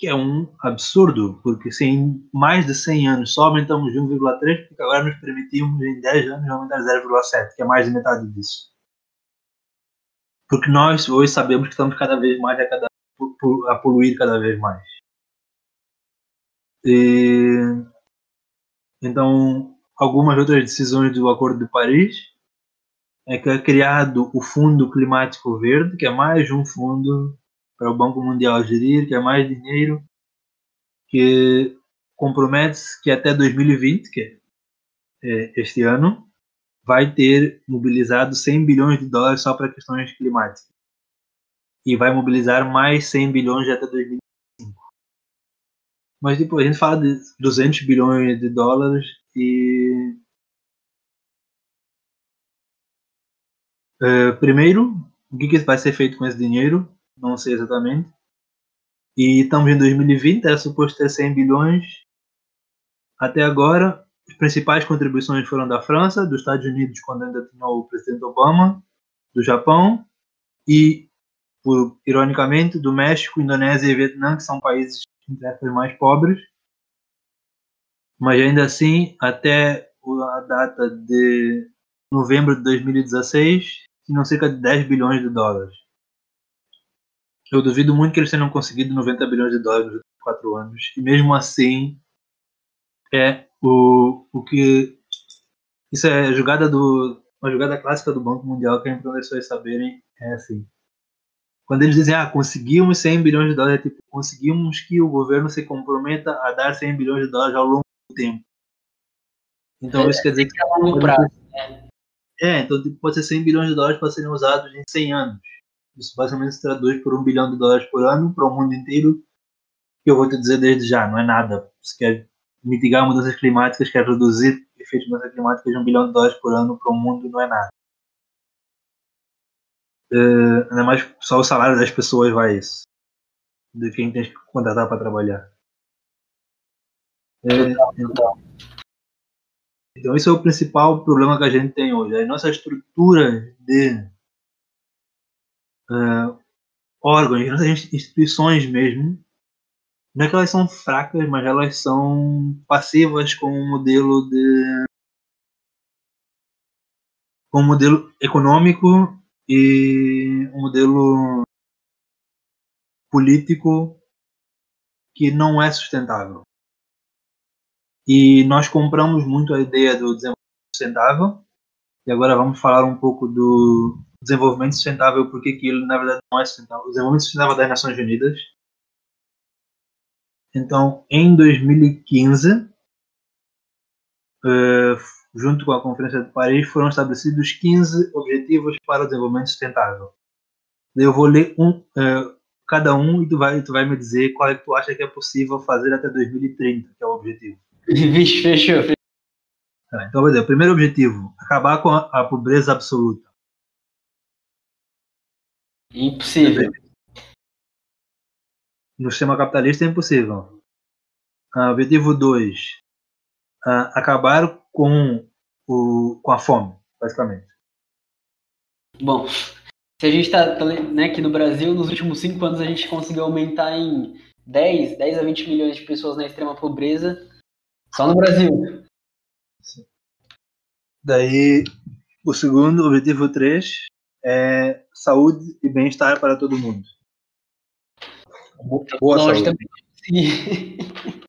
que é um absurdo, porque se em mais de 100 anos só aumentamos de 1,3, porque agora nos permitimos em 10 anos aumentar 0,7, que é mais de metade disso. Porque nós hoje sabemos que estamos cada vez mais a, cada, a poluir cada vez mais. E, então, algumas outras decisões do Acordo de Paris é que é criado o Fundo Climático Verde, que é mais um fundo para o Banco Mundial gerir, que é mais dinheiro, que compromete-se que até 2020, que é este ano, vai ter mobilizado 100 bilhões de dólares só para questões climáticas. E vai mobilizar mais 100 bilhões até 2025. Mas depois tipo, a gente fala de 200 bilhões de dólares e Uh, primeiro, o que, que, vai ser feito com esse dinheiro? Não sei exatamente. E estamos em 2020, era suposto ter 100 bilhões. Até agora, as principais contribuições foram da França, dos Estados Unidos, quando ainda tinha o presidente Obama, do Japão e, por, ironicamente, do México, Indonésia e Vietnã, que são países mais pobres. Mas ainda assim, até a data de novembro de 2016, tinham cerca de 10 bilhões de dólares. Eu duvido muito que eles tenham conseguido 90 bilhões de dólares nos quatro anos. E mesmo assim, é o, o que. Isso é a jogada do. Uma jogada clássica do Banco Mundial que é para as pessoas saberem é assim. Quando eles dizem, ah, conseguimos 100 bilhões de dólares, é tipo, conseguimos que o governo se comprometa a dar 100 bilhões de dólares ao longo do tempo. Então é, isso quer dizer que. É a longo prazo, né? É, então tipo, pode ser 100 bilhões de dólares para serem usados em 100 anos. Isso basicamente se traduz por um bilhão de dólares por ano para o mundo inteiro que eu vou te dizer desde já, não é nada. Se quer mitigar mudanças climáticas, quer reduzir efeitos de mudanças climáticas, um bilhão de dólares por ano para o mundo não é nada. Uh, ainda mais só o salário das pessoas vai isso. De quem tem que contratar para trabalhar. É, então, então, é o principal problema que a gente tem hoje. A nossa estrutura de uh, órgãos, nossas instituições mesmo, não é que elas são fracas, mas elas são passivas com um modelo de com um modelo econômico e um modelo político que não é sustentável. E nós compramos muito a ideia do desenvolvimento sustentável. E agora vamos falar um pouco do desenvolvimento sustentável, porque aquilo na verdade não é sustentável. O desenvolvimento sustentável das Nações Unidas. Então, em 2015, uh, junto com a Conferência de Paris, foram estabelecidos 15 Objetivos para o Desenvolvimento Sustentável. Eu vou ler um, uh, cada um e tu vai, tu vai me dizer qual é que tu acha que é possível fazer até 2030, que é o objetivo. Vixe, fechou. fechou. Tá, então, vou dizer, o primeiro objetivo, acabar com a, a pobreza absoluta. Impossível. No sistema capitalista é impossível. Uh, objetivo 2, uh, ah, acabar com, o, com a fome, basicamente. Bom, se a gente está tá, né, aqui no Brasil, nos últimos cinco anos a gente conseguiu aumentar em 10, 10 a 20 milhões de pessoas na extrema pobreza, só no Brasil. Daí, o segundo, objetivo 3, é saúde e bem-estar para todo mundo. Boa saúde. Também. Sim.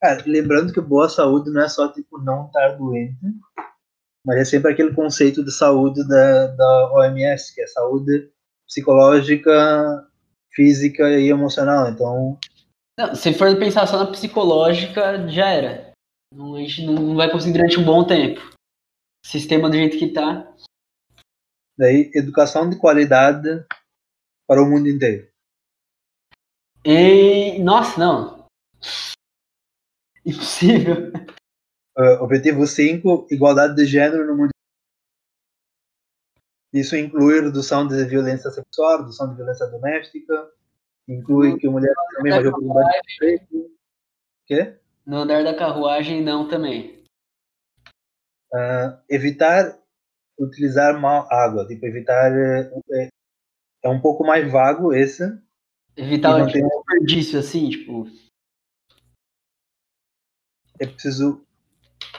Cara, lembrando que boa saúde não é só tipo não estar doente, mas é sempre aquele conceito de saúde da, da OMS, que é saúde psicológica, física e emocional. Então. Não, se for pensar só na psicológica, já era. Não, a gente não vai conseguir durante um bom tempo. Sistema do jeito que está. Daí, educação de qualidade para o mundo inteiro. E... Nossa, não. Impossível. Uh, objetivo 5, igualdade de gênero no mundo. Isso inclui redução de violência sexual, redução de violência doméstica, inclui que a mulher também vai oportunidade de emprego. Quê? No andar da carruagem, não também. Uh, evitar utilizar mal água, tipo, evitar. É, é um pouco mais vago esse. Evitar o tem... desperdício, assim, tipo. É preciso.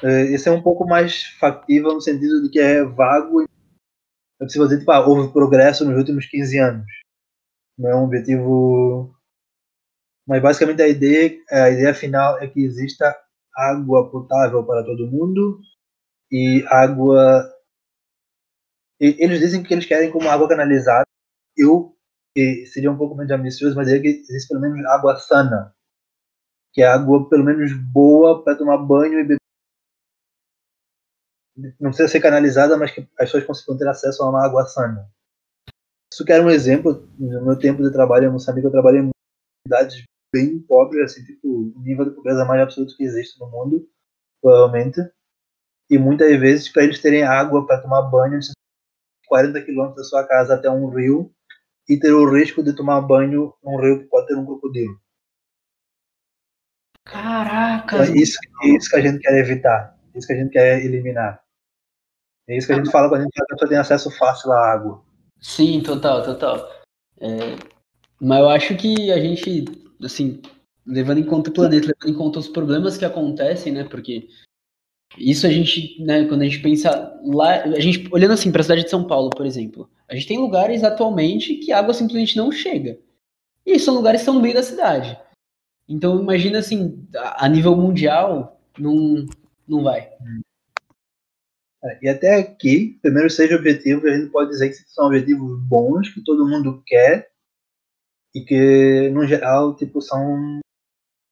Uh, esse é um pouco mais factível no sentido de que é vago. É preciso dizer, tipo, ah, houve progresso nos últimos 15 anos. Não é um objetivo mas basicamente a ideia, a ideia final é que exista água potável para todo mundo e água. Eles dizem que eles querem como água canalizada. Eu seria um pouco menos ambicioso, mas diria que existe pelo menos água sana, que é água pelo menos boa para tomar banho e beber. Não precisa ser canalizada, mas que as pessoas consigam ter acesso a uma água sana. Isso que era um exemplo. No meu tempo de trabalho em Moçambique, eu trabalhei em cidades bem pobre, assim, tipo, o nível de pobreza mais absoluto que existe no mundo, provavelmente. E muitas vezes, para eles terem água para tomar banho, eles 40 quilômetros da sua casa até um rio e ter o risco de tomar banho num rio que pode ter um crocodilo. Caraca! Então, isso, isso que a gente quer evitar, isso que a gente quer eliminar. É isso que a gente fala quando a gente a pessoa tem acesso fácil à água. Sim, total, total. É, mas eu acho que a gente assim, levando em conta o planeta, levando em conta os problemas que acontecem, né? Porque isso a gente, né, quando a gente pensa lá, a gente olhando assim para a cidade de São Paulo, por exemplo, a gente tem lugares atualmente que a água simplesmente não chega. E são lugares que estão no meio da cidade. Então imagina assim, a nível mundial, não não vai. É, e até aqui, primeiro seja objetivo, a gente pode dizer que são objetivos bons, que todo mundo quer, e que no geral tipo são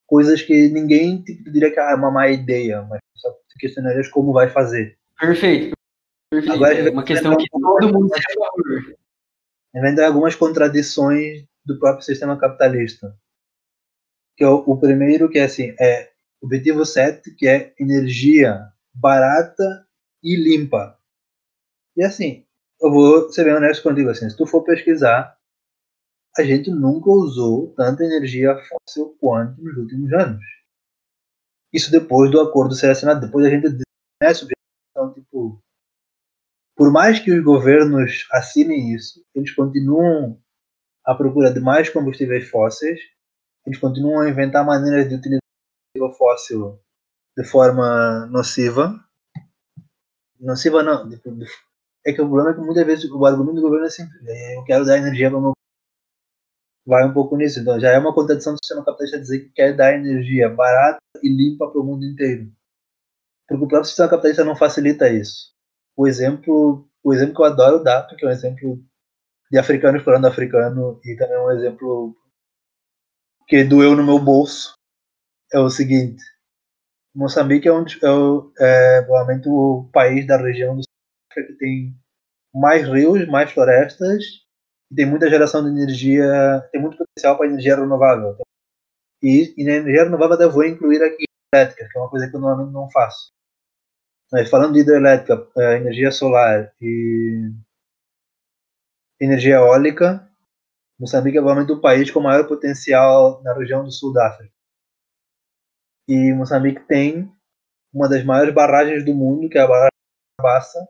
coisas que ninguém tipo, diria que é uma má ideia, mas só questionarias como vai fazer. Perfeito. Perfeito. Agora, é uma questão que todo mundo tem a favor. Ainda algumas contradições do próprio sistema capitalista. que é o, o primeiro que é assim, é objetivo 7, que é energia barata e limpa. E assim, eu vou ser bem honesto contigo, assim, se tu for pesquisar, a gente nunca usou tanta energia fóssil quanto nos últimos anos. Isso depois do acordo ser assinado, depois a gente nessa então, tipo, por mais que os governos assinem isso, eles continuam à procura de mais combustíveis fósseis, eles continuam a inventar maneiras de utilizar o fóssil de forma nociva. Nociva não, tipo, é que o problema é que muitas vezes o argumento do governo é simples. É, eu quero dar energia para o meu vai um pouco nisso. Então já é uma contradição do sistema capitalista dizer que quer dar energia barata e limpa para o mundo inteiro. Porque o próprio sistema capitalista não facilita isso. O exemplo, o exemplo que eu adoro dar, porque é um exemplo de africano explorando africano e também é um exemplo que doeu no meu bolso, é o seguinte. Moçambique é, um, é, o, é provavelmente o país da região do que tem mais rios, mais florestas tem muita geração de energia, tem muito potencial para energia renovável. E, e na energia renovável eu vou incluir aqui elétrica, que é uma coisa que eu normalmente não faço. Mas falando de hidrelétrica, é, energia solar e energia eólica, Moçambique é provavelmente o país com maior potencial na região do sul da África. E Moçambique tem uma das maiores barragens do mundo, que é a barragem Bassa,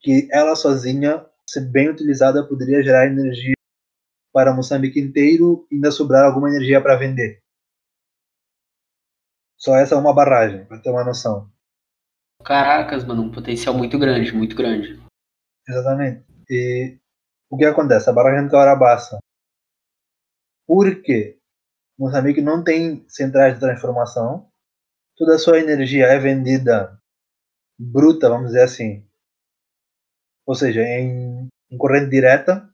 que ela sozinha se bem utilizada, poderia gerar energia para Moçambique inteiro e ainda sobrar alguma energia para vender. Só essa é uma barragem, para ter uma noção. Caracas, mano, um potencial muito grande, muito grande. Exatamente. E o que acontece? A barragem de Caurabaça. Por quê? Moçambique não tem centrais de transformação. Toda a sua energia é vendida bruta, vamos dizer assim, ou seja, em, em corrente direta,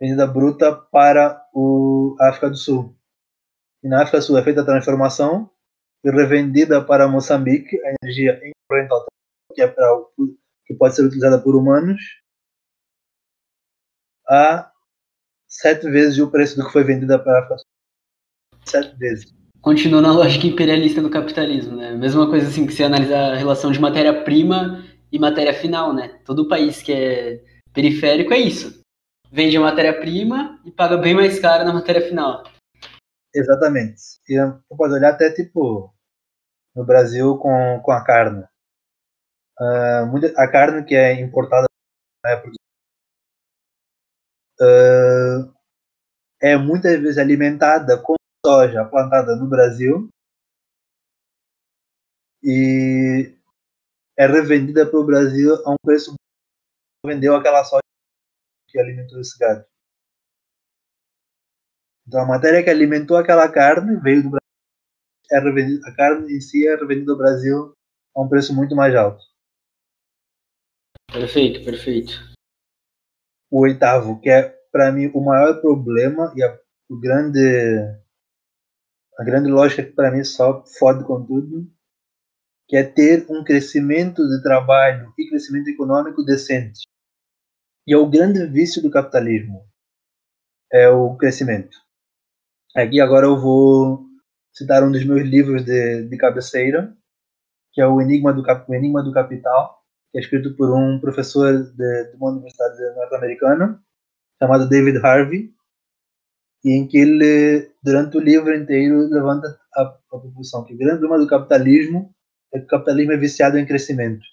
vendida bruta para o África do Sul. E na África do Sul é feita a transformação e revendida para Moçambique a energia em corrente alta, que, é para, que pode ser utilizada por humanos, a sete vezes o preço do que foi vendida para a África do Sul. Sete vezes. Continua na lógica imperialista do capitalismo, né? Mesma coisa assim que se analisar a relação de matéria-prima e matéria final, né? Todo país que é periférico é isso. Vende a matéria-prima e paga bem mais caro na matéria final. Exatamente. E pode olhar até tipo no Brasil com, com a carne. Uh, a carne que é importada uh, é muitas vezes alimentada com soja plantada no Brasil e é revendida para o Brasil a um preço que vendeu aquela soja que alimentou esse gado. Então a matéria que alimentou aquela carne veio do Brasil. É revendida, a carne em si é revendida no Brasil a um preço muito mais alto. Perfeito, perfeito. O oitavo, que é para mim o maior problema e a, o grande a grande lógica que para mim só fode com tudo, que é ter um crescimento de trabalho e crescimento econômico decente. E é o grande vício do capitalismo, é o crescimento. Aqui agora eu vou citar um dos meus livros de, de cabeceira, que é o Enigma do, o Enigma do Capital, que é escrito por um professor de, de uma universidade norte-americana, chamado David Harvey, e em que ele, durante o livro inteiro, levanta a, a proposição que o grande problema do capitalismo é que o capitalismo é viciado em crescimento.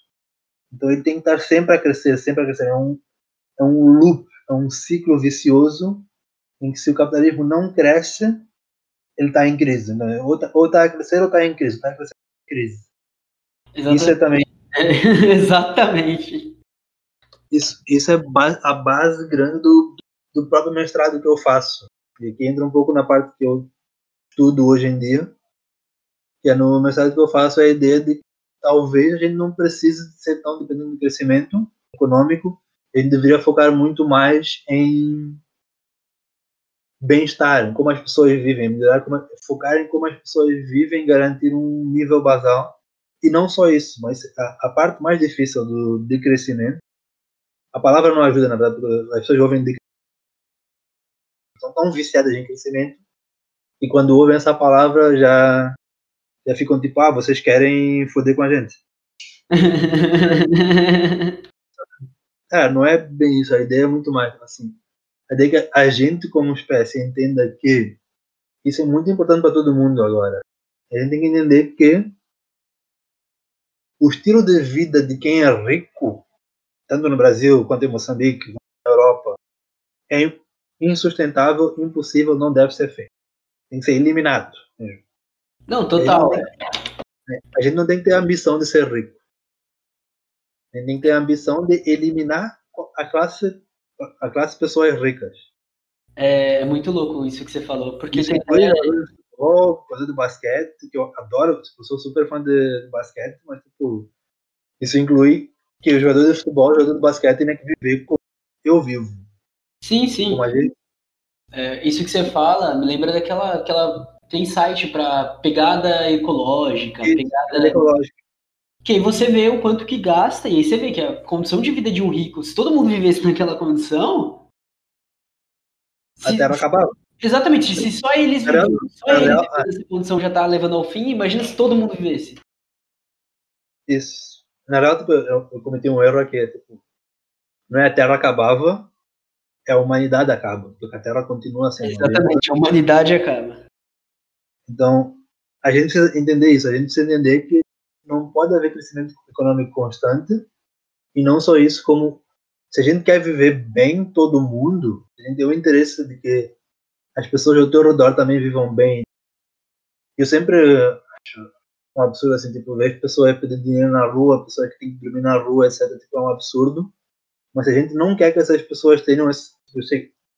Então ele tem que estar sempre a crescer, sempre a crescer. É um, é um loop, é um ciclo vicioso em que se o capitalismo não cresce, ele está em crise. Né? Ou está a crescer ou está em crise. Está a crescer em crise. Exatamente. Isso é também. Exatamente. Isso, isso é a base grande do, do próprio mestrado que eu faço. E aqui entra um pouco na parte que eu estudo hoje em dia, que é no mestrado que eu faço a ideia de talvez a gente não precise ser tão dependente do crescimento econômico, a gente deveria focar muito mais em bem-estar, em como as pessoas vivem, melhorar como, focar em como as pessoas vivem, garantir um nível basal. E não só isso, mas a, a parte mais difícil do, de crescimento, a palavra não ajuda, na verdade, porque as pessoas ouvem de são tão viciadas em crescimento e quando ouvem essa palavra já, já ficam tipo, ah, vocês querem foder com a gente. é, não é bem isso, a ideia é muito mais assim. A ideia é que a gente como espécie entenda que isso é muito importante para todo mundo agora. A gente tem que entender que o estilo de vida de quem é rico, tanto no Brasil quanto em Moçambique, na Europa, é insustentável, impossível, não deve ser feito. Tem que ser eliminado. Não, total. A gente, tem, a gente não tem que ter a ambição de ser rico. A gente tem que ter a ambição de eliminar a classe, a classe pessoas ricas. É, é muito louco isso que você falou, porque isso tem coisa, futebol, coisa do basquete, que eu adoro, tipo, eu sou super fã de, de basquete, mas tipo, isso inclui que o jogador de futebol, o jogador de basquete tem que viver como eu vivo. Sim, sim. É, isso que você fala me lembra daquela. Aquela, tem site para pegada ecológica, pegada ecológica. Que aí você vê o quanto que gasta, e aí você vê que a condição de vida de um rico, se todo mundo vivesse naquela condição. A se, Terra acabava. Exatamente, se só eles vivem, só eles essa condição já tá levando ao fim, imagina se todo mundo vivesse. Isso. Na real, tipo, eu, eu cometi um erro aqui, tipo, não é a Terra acabava, é a humanidade acaba, porque a Terra continua sendo. Exatamente, a humanidade acaba. Então, a gente precisa entender isso, a gente precisa entender que não pode haver crescimento econômico constante, e não só isso, como se a gente quer viver bem todo mundo, a gente tem o interesse de que as pessoas ao teu redor também vivam bem. Eu sempre acho um absurdo assim, tipo, ver pessoas pedir dinheiro na rua, pessoas que têm que dormir na rua, etc. Tipo, é um absurdo. Mas a gente não quer que essas pessoas tenham esse,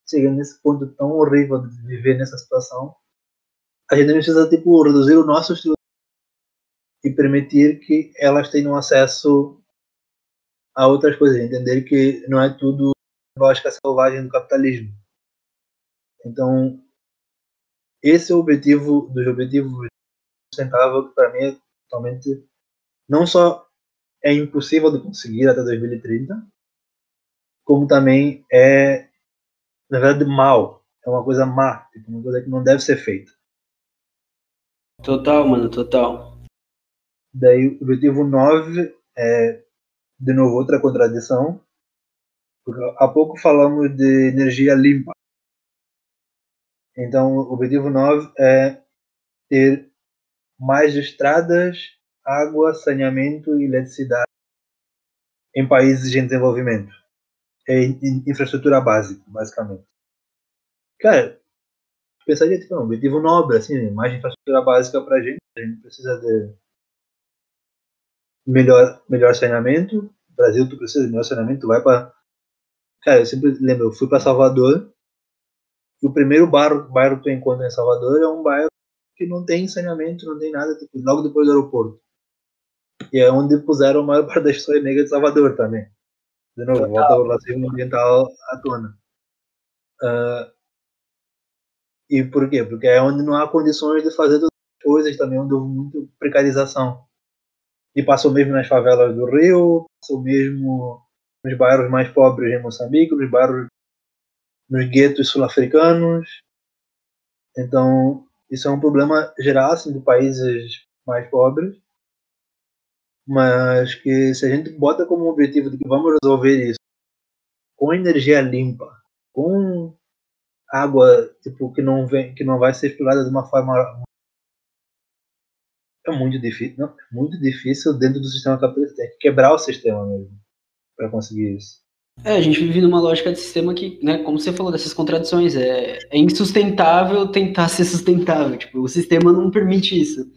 cheguem nesse ponto tão horrível de viver nessa situação, a gente precisa tipo reduzir o nosso estilo e permitir que elas tenham acesso a outras coisas, entender que não é tudo lógica selvagem do capitalismo. Então, esse é o objetivo dos objetivos sustentável que para mim é totalmente não só é impossível de conseguir até 2030, como também é na verdade mal, é uma coisa má, tipo, uma coisa que não deve ser feita. Total, mano, total. Daí o objetivo 9 é de novo outra contradição, porque há pouco falamos de energia limpa. Então, o objetivo 9 é ter mais estradas, água, saneamento e eletricidade em países em desenvolvimento. É infraestrutura básica, basicamente. Cara, pensaria tipo, um objetivo nobre, assim, mais infraestrutura básica para a gente. A gente precisa de melhor, melhor saneamento. No Brasil, tu precisa de melhor saneamento, tu vai para. Cara, eu sempre lembro, eu fui para Salvador o primeiro bairro, bairro que tu encontra em Salvador é um bairro que não tem saneamento, não tem nada, tipo, logo depois do aeroporto. E é onde puseram a maior parte das pessoas negras de Salvador também. De novo, volta ao racismo ambiental à tona. Uh, e por quê? Porque é onde não há condições de fazer coisas, também onde houve muita precarização. E passou mesmo nas favelas do Rio, passou mesmo nos bairros mais pobres em Moçambique, nos bairros nos guetos sul-africanos. Então, isso é um problema geral assim, de países mais pobres, mas que se a gente bota como objetivo de que vamos resolver isso com energia limpa, com água tipo que não vem, que não vai ser explorada de uma forma é muito difícil, não, é muito difícil dentro do sistema capitalista, tem que quebrar o sistema mesmo para conseguir isso. É, a gente vive numa lógica de sistema que, né, como você falou, dessas contradições, é, é insustentável tentar ser sustentável. Tipo, o sistema não permite isso.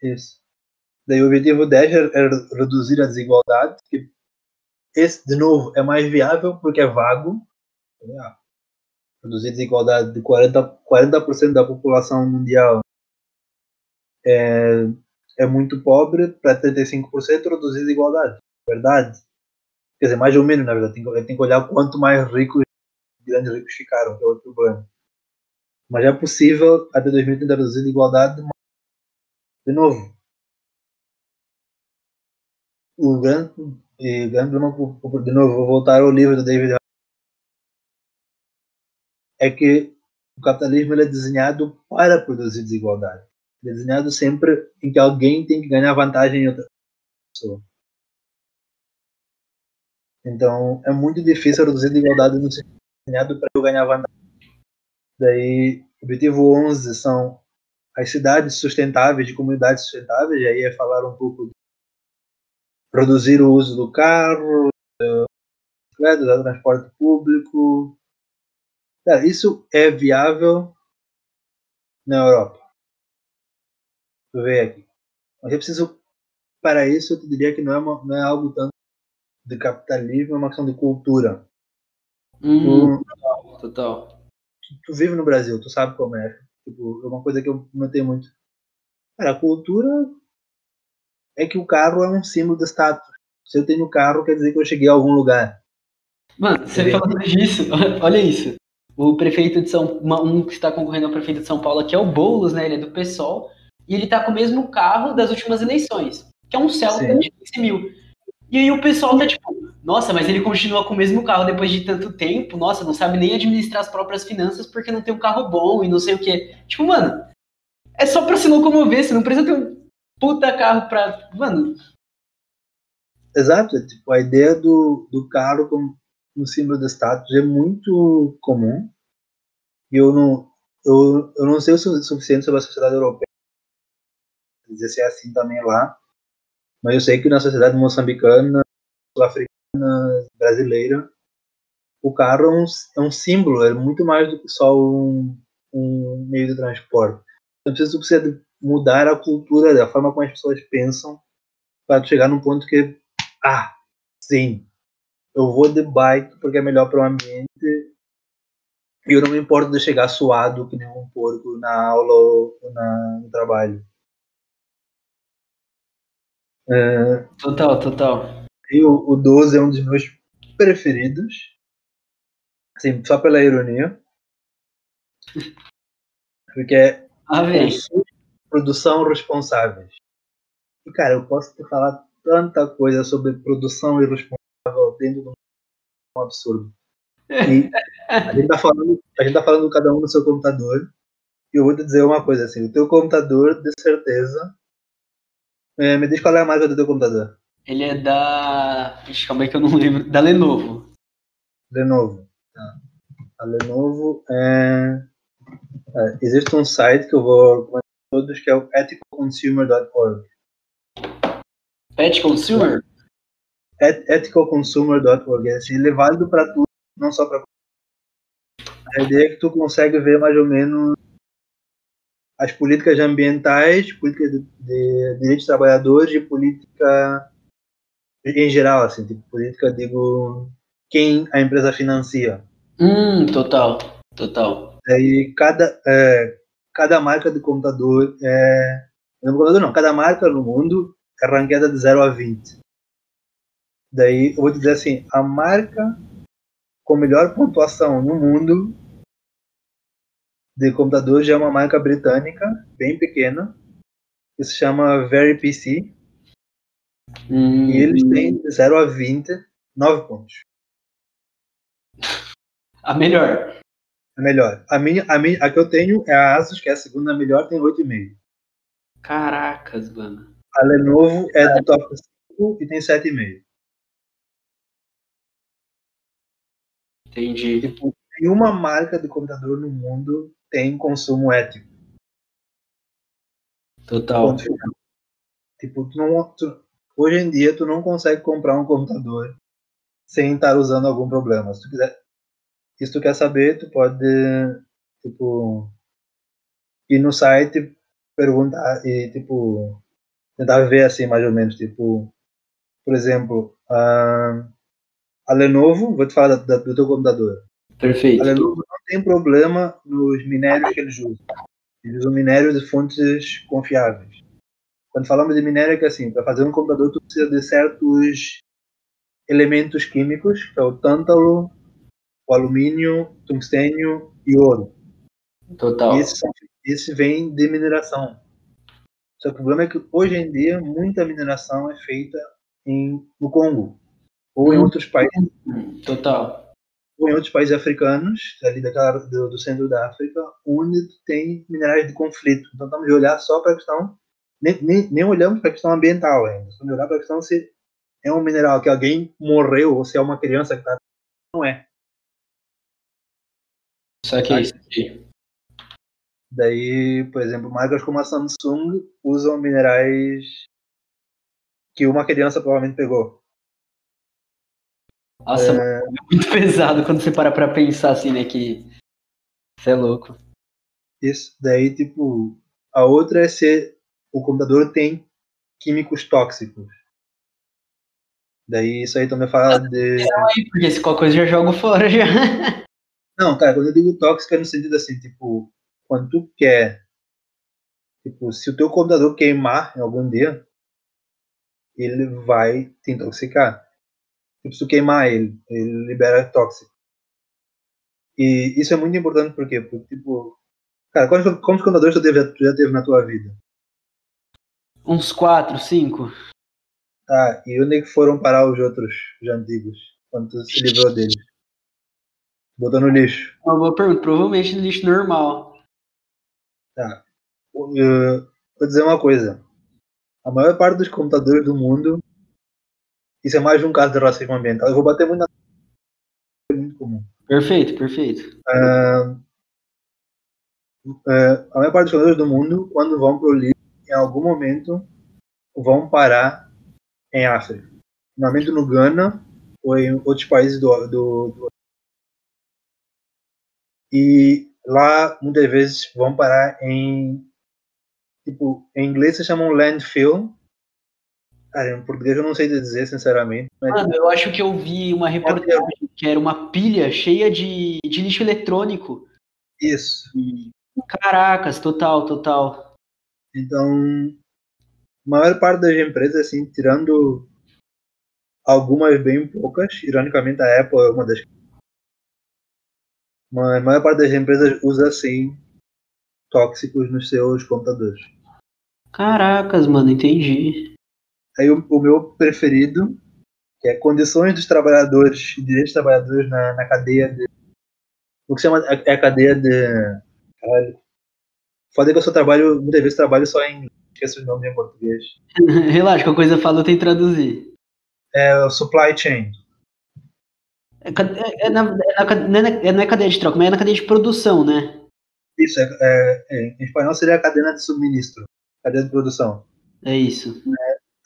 Isso. Daí o objetivo 10 é, é reduzir a desigualdade, que esse, de novo, é mais viável porque é vago. É, reduzir a desigualdade de 40%, 40 da população mundial é, é muito pobre para 35% reduzir desigualdade. Verdade Quer dizer, mais ou menos, na verdade. Tem que, tem que olhar quanto mais ricos, grandes ricos ficaram, que é outro problema. Mas é possível, até 2030, reduzir a igualdade. De novo, o grande, e de novo, vou voltar ao livro do David é que o capitalismo é desenhado para produzir desigualdade. Ele é desenhado sempre em que alguém tem que ganhar vantagem em outra pessoa. Então, é muito difícil reduzir desigualdade no sistema desenhado para eu ganhar vantagem. Daí, objetivo 11 são as cidades sustentáveis, de comunidades sustentáveis, aí é falar um pouco de reduzir o uso do carro, do transporte público. Isso é viável na Europa. Vou ver aqui. Mas eu preciso, para isso, eu te diria que não é, uma, não é algo tanto de capitalismo, é uma questão de cultura. Hum, tu, total. Tu, tu vive no Brasil, tu sabe como é. Tipo, é uma coisa que eu notei muito. Cara, a cultura é que o carro é um símbolo de status. Se eu tenho carro, quer dizer que eu cheguei a algum lugar. Mano, você falando disso, olha isso. O prefeito de São um que está concorrendo ao prefeito de São Paulo aqui é o Boulos, né? Ele é do PSOL. E ele tá com o mesmo carro das últimas eleições, que é um Celta de 15 mil. E aí o pessoal tá tipo, nossa, mas ele continua com o mesmo carro depois de tanto tempo, nossa, não sabe nem administrar as próprias finanças porque não tem um carro bom e não sei o que. Tipo, mano, é só pra se locomover, você não precisa ter um puta carro pra. Mano. Exato, tipo, a ideia do, do carro como um símbolo de status é muito comum. E eu não, eu, eu não sei o suficiente sobre a sociedade europeia dizer se é assim também lá, mas eu sei que na sociedade moçambicana, sul-africana, brasileira, o carro é um, é um, símbolo, é muito mais do que só um, um meio de transporte. Então precisa, precisa mudar a cultura, a forma como as pessoas pensam, para chegar num ponto que, ah, sim, eu vou de bike porque é melhor para o ambiente e eu não me importo de chegar suado que nem um porco na aula ou na, no trabalho. É, total, total. E o, o 12 é um dos meus preferidos. Assim, só pela ironia. Porque é ah, produção responsáveis. E, cara, eu posso te falar tanta coisa sobre produção irresponsável dentro de um absurdo. E a gente tá falando, a gente tá falando cada um no seu computador. E eu vou te dizer uma coisa assim, o teu computador, de certeza, é, me diz qual é a marca do teu computador. Ele é da. Ixi, calma aí que eu não lembro. Da Lenovo. Lenovo. Tá. A Lenovo é... é... Existe um site que eu vou comentar todos que é o ethicalconsumer.org. Pet Consumer? ethicalconsumer.org. Assim, ele é válido para tudo, não só para. A ideia é que tu consegue ver mais ou menos as políticas ambientais, políticas de, de direitos de trabalhadores e política em geral, assim, tipo, política, digo, quem a empresa financia. Hum, total, total. Aí cada, é, cada marca de computador é. Não, computador não, cada marca no mundo é ranqueada de 0 a 20. Daí eu vou dizer assim, a marca com melhor pontuação no mundo de computador já é uma marca britânica, bem pequena, que se chama Very PC. Hum. E eles têm de 0 a 20, 9 pontos. A melhor. A melhor. A, minha, a, minha, a que eu tenho é a Asus, que é a segunda melhor, tem 8,5. Caracas, mano. A Lenovo é do top 5 e tem 7,5. Entendi. Tipo, nenhuma marca de computador no mundo tem consumo ético. Total. Tipo, tu não, tu, hoje em dia tu não consegue comprar um computador sem estar usando algum problema. Se tu quiser, se tu quer saber, tu pode tipo ir no site perguntar e tipo tentar ver assim mais ou menos tipo por exemplo a, a Lenovo vou te falar da, da, do teu computador Perfeito. A Lenovo não tem problema nos minérios que eles usam. Eles usam minério de fontes confiáveis. Quando falamos de minério, é que assim, para fazer um computador, tu precisa de certos elementos químicos, que é o tântalo, o alumínio, tungstênio e ouro. Total. Esse, esse vem de mineração. Só que o problema é que hoje em dia muita mineração é feita em, no Congo ou em outros países. Total ou em outros países africanos, ali daquela, do, do centro da África, onde tem minerais de conflito. Então estamos de olhar só para a questão, nem, nem, nem olhamos para a questão ambiental ainda, estamos de olhar para a questão se é um mineral que alguém morreu ou se é uma criança que está. Não é. Isso aqui, isso aqui. Daí, por exemplo, marcas como a Samsung usam minerais que uma criança provavelmente pegou. Nossa, é... é muito pesado quando você para pra pensar assim, né? Que você é louco. Isso, daí, tipo, a outra é se o computador tem químicos tóxicos. Daí isso aí também fala de. Aí, porque se qualquer coisa já jogo fora já. Não, cara, quando eu digo tóxico é no sentido assim, tipo, quando tu quer. Tipo, se o teu computador queimar em algum dia, ele vai te intoxicar. Tipo, se tu queimar ele, ele libera tóxico. E isso é muito importante porque, porque tipo, cara, quantos, quantos computadores tu, teve, tu já teve na tua vida? Uns quatro, cinco. Tá, e onde é que foram parar os outros, os antigos, quando tu se livrou deles? Botou no lixo. Uma boa pergunta, provavelmente no lixo normal. Tá. Eu, vou dizer uma coisa. A maior parte dos computadores do mundo, isso é mais de um caso de racismo ambiental. Eu vou bater muito na. É muito comum. Perfeito, perfeito. Uh, uh, a maior parte dos computadores do mundo, quando vão para o em algum momento vão parar em África. Normalmente no Ghana ou em outros países do, do, do e lá muitas vezes vão parar em tipo em inglês se chamam landfill Cara, em português eu não sei dizer, sinceramente. Mas... Mano, eu acho que eu vi uma reportagem que era uma pilha cheia de, de lixo eletrônico. Isso. E... Caracas, total, total. Então, a maior parte das empresas, assim, tirando algumas bem poucas, ironicamente a Apple é uma das. Mas a maior parte das empresas usa, assim, tóxicos nos seus computadores. Caracas, mano, entendi. Aí o, o meu preferido, que é condições dos trabalhadores, direitos dos trabalhadores na, na cadeia de. O que chama é a cadeia de. Caralho. Foda que eu só trabalho, muitas vezes trabalho só em esqueço o nome em português. Relaxa, qualquer coisa falou tem que traduzir. É o supply chain. É, é, é, na, é, na, é, não é cadeia de troca, mas é na cadeia de produção, né? Isso, é, é, é, em espanhol seria a cadeia de subministro, cadeia de produção. É isso.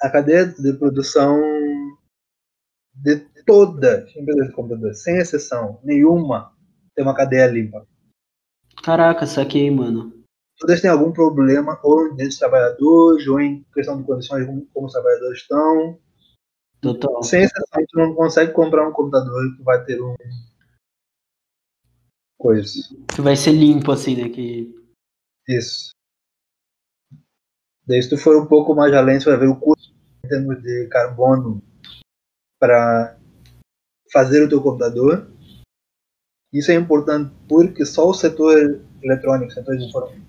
A cadeia de produção de todas as empresas de computador, sem exceção nenhuma, tem uma cadeia limpa. Caraca, saquei, mano todas têm algum problema ou dentro dos trabalhadores, ou em questão de condições como os trabalhadores estão. Total. Sem exceção, tu não consegue comprar um computador que vai ter um. coisa. Que vai ser limpo, assim, né? Que... Isso. Daí, se tu for um pouco mais além, você vai ver o custo em termos de carbono para fazer o teu computador. Isso é importante porque só o setor eletrônico, setor de informática,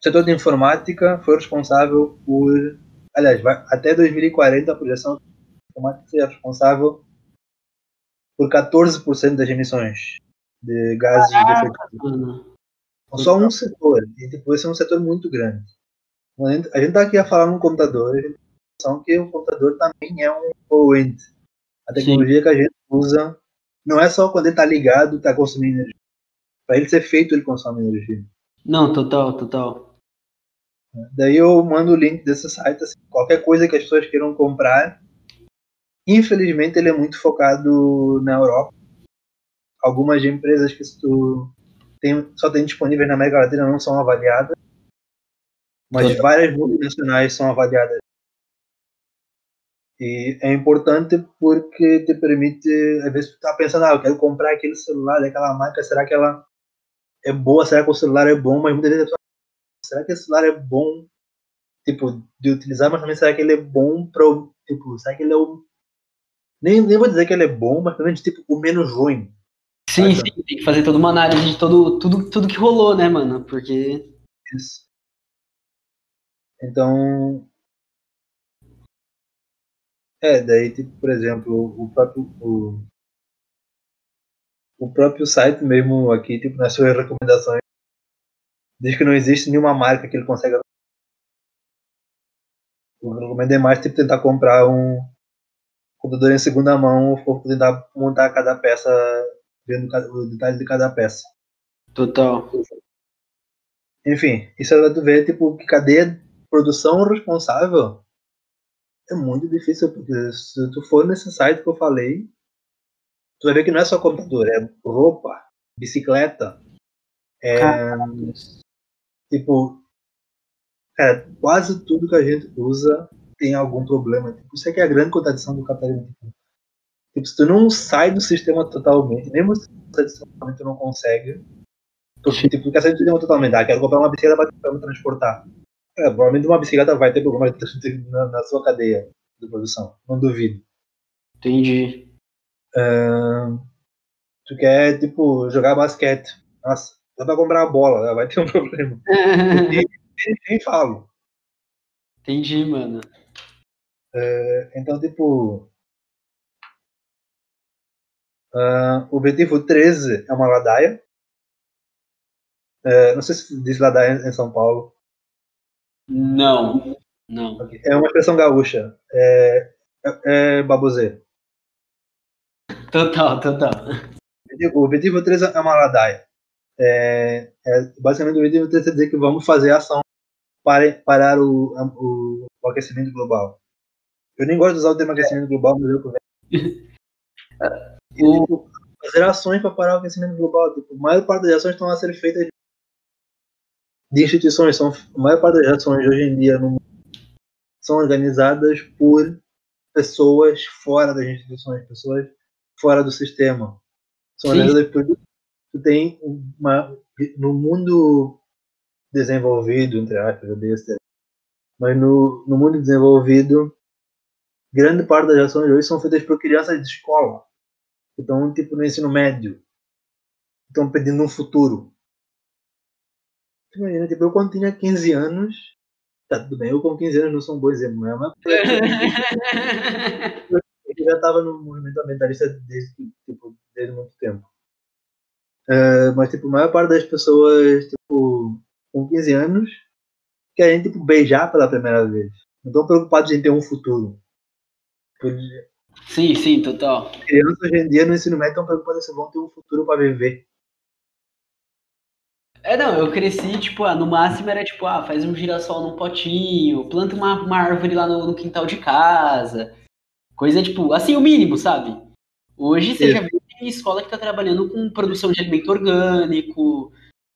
o setor de informática foi responsável por, aliás, vai, até 2040 a projeção de informática seria responsável por 14% das emissões de gases de efeito então, Só um setor, e depois é um setor muito grande. A gente está aqui a falar num computador, a gente tem que o computador também é um poluente. A tecnologia Sim. que a gente usa não é só quando ele está ligado, está consumindo energia. Para ele ser feito, ele consome energia. Não, total, total. Daí eu mando o link desse site, assim, qualquer coisa que as pessoas queiram comprar. Infelizmente ele é muito focado na Europa. Algumas empresas que tu tem, só tem disponíveis na América Latina não são avaliadas, mas várias multinacionais são avaliadas. E é importante porque te permite, às vezes tu tá pensando, ah, eu quero comprar aquele celular daquela marca, será que ela é boa, será que o celular é bom, mas muitas vezes será que esse celular é bom, tipo, de utilizar, mas também será que ele é bom para tipo, será que ele é o nem, nem vou dizer que ele é bom, mas também tipo o menos ruim. Sim, sim, tem que fazer toda uma análise de todo, tudo, tudo que rolou, né, mano? Porque. Isso. Então. É, daí, tipo, por exemplo, o próprio. O, o próprio site mesmo aqui, tipo, nas suas recomendações, diz que não existe nenhuma marca que ele consegue. Eu recomendo é mais tipo, tentar comprar um computador em segunda mão ou tentar montar cada peça, vendo o detalhe de cada peça. Total. Enfim, isso é tu ver, tipo, que cadeia de produção responsável é muito difícil, porque se tu for nesse site que eu falei, tu vai ver que não é só computador, é roupa, bicicleta, é, tipo, cara, quase tudo que a gente usa tem algum problema. Tipo, isso aqui é a grande contradição do capitalismo. Tipo, se tu não sai do sistema totalmente, mesmo se tu não consegue, porque, tipo, quer sair do sistema totalmente, ah, quero comprar uma bicicleta para me transportar. É, provavelmente uma bicicleta vai ter problemas na, na sua cadeia de produção, não duvido. Entendi. Uh, tu quer, tipo, jogar basquete. Nossa, dá pra comprar a bola, né? vai ter um problema. nem, nem falo. Entendi, mano. Uh, então, tipo. Uh, o objetivo 13 é uma ladaia. Não sei se diz ladaia em São Paulo. Não, não. É uma expressão gaúcha. É, é, é baboseiro. Total, total. O objetivo 3 é uma ladaia. É, é, basicamente, o objetivo 3 é dizer que vamos fazer ação para parar o, o, o, aquecimento global. Eu nem gosto de usar o termo aquecimento global, mas eu o... fazer ações para parar o aquecimento global. Tipo, a maior parte das ações estão a ser feitas de instituições. São, a maior parte das ações hoje em dia no são organizadas por pessoas fora das instituições, pessoas fora do sistema. São organizadas por tu tem uma no mundo desenvolvido, entre aspas, eu mas no, no mundo desenvolvido, grande parte das ações hoje são feitas por crianças de escola, que estão tipo no ensino médio, estão pedindo um futuro. Imagina, tipo, eu quando tinha 15 anos, tá tudo bem, eu com 15 anos não sou um bom exemplo, mas eu já estava no movimento ambientalista desde, tipo, desde muito tempo. Uh, mas, tipo, a maior parte das pessoas, tipo, com 15 anos, querem, tipo, beijar pela primeira vez. Não estão preocupados em ter um futuro. Sim, sim, total. Crianças hoje em dia no ensino médio estão preocupadas se vão ter um futuro para viver. É, não, eu cresci, tipo, ah, no máximo era tipo, ah, faz um girassol num potinho, planta uma, uma árvore lá no, no quintal de casa. Coisa, tipo, assim, o mínimo, sabe? Hoje você já vê escola que está trabalhando com produção de alimento orgânico,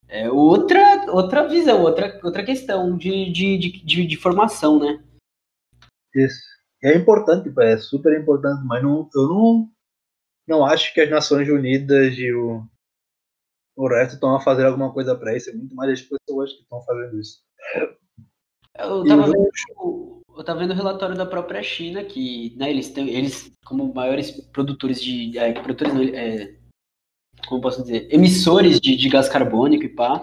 é outra, outra visão, outra, outra questão de, de, de, de, formação, né? Isso. É importante, é super importante, mas não, eu não, não acho que as Nações Unidas e o, o resto estão a fazer alguma coisa para isso, é muito mais as pessoas que estão fazendo isso. Eu tava vendo, eu tava vendo o relatório da própria China que, né, eles têm, eles como maiores produtores de, é, produtores, é, como posso dizer, emissores de, de gás carbônico e pá,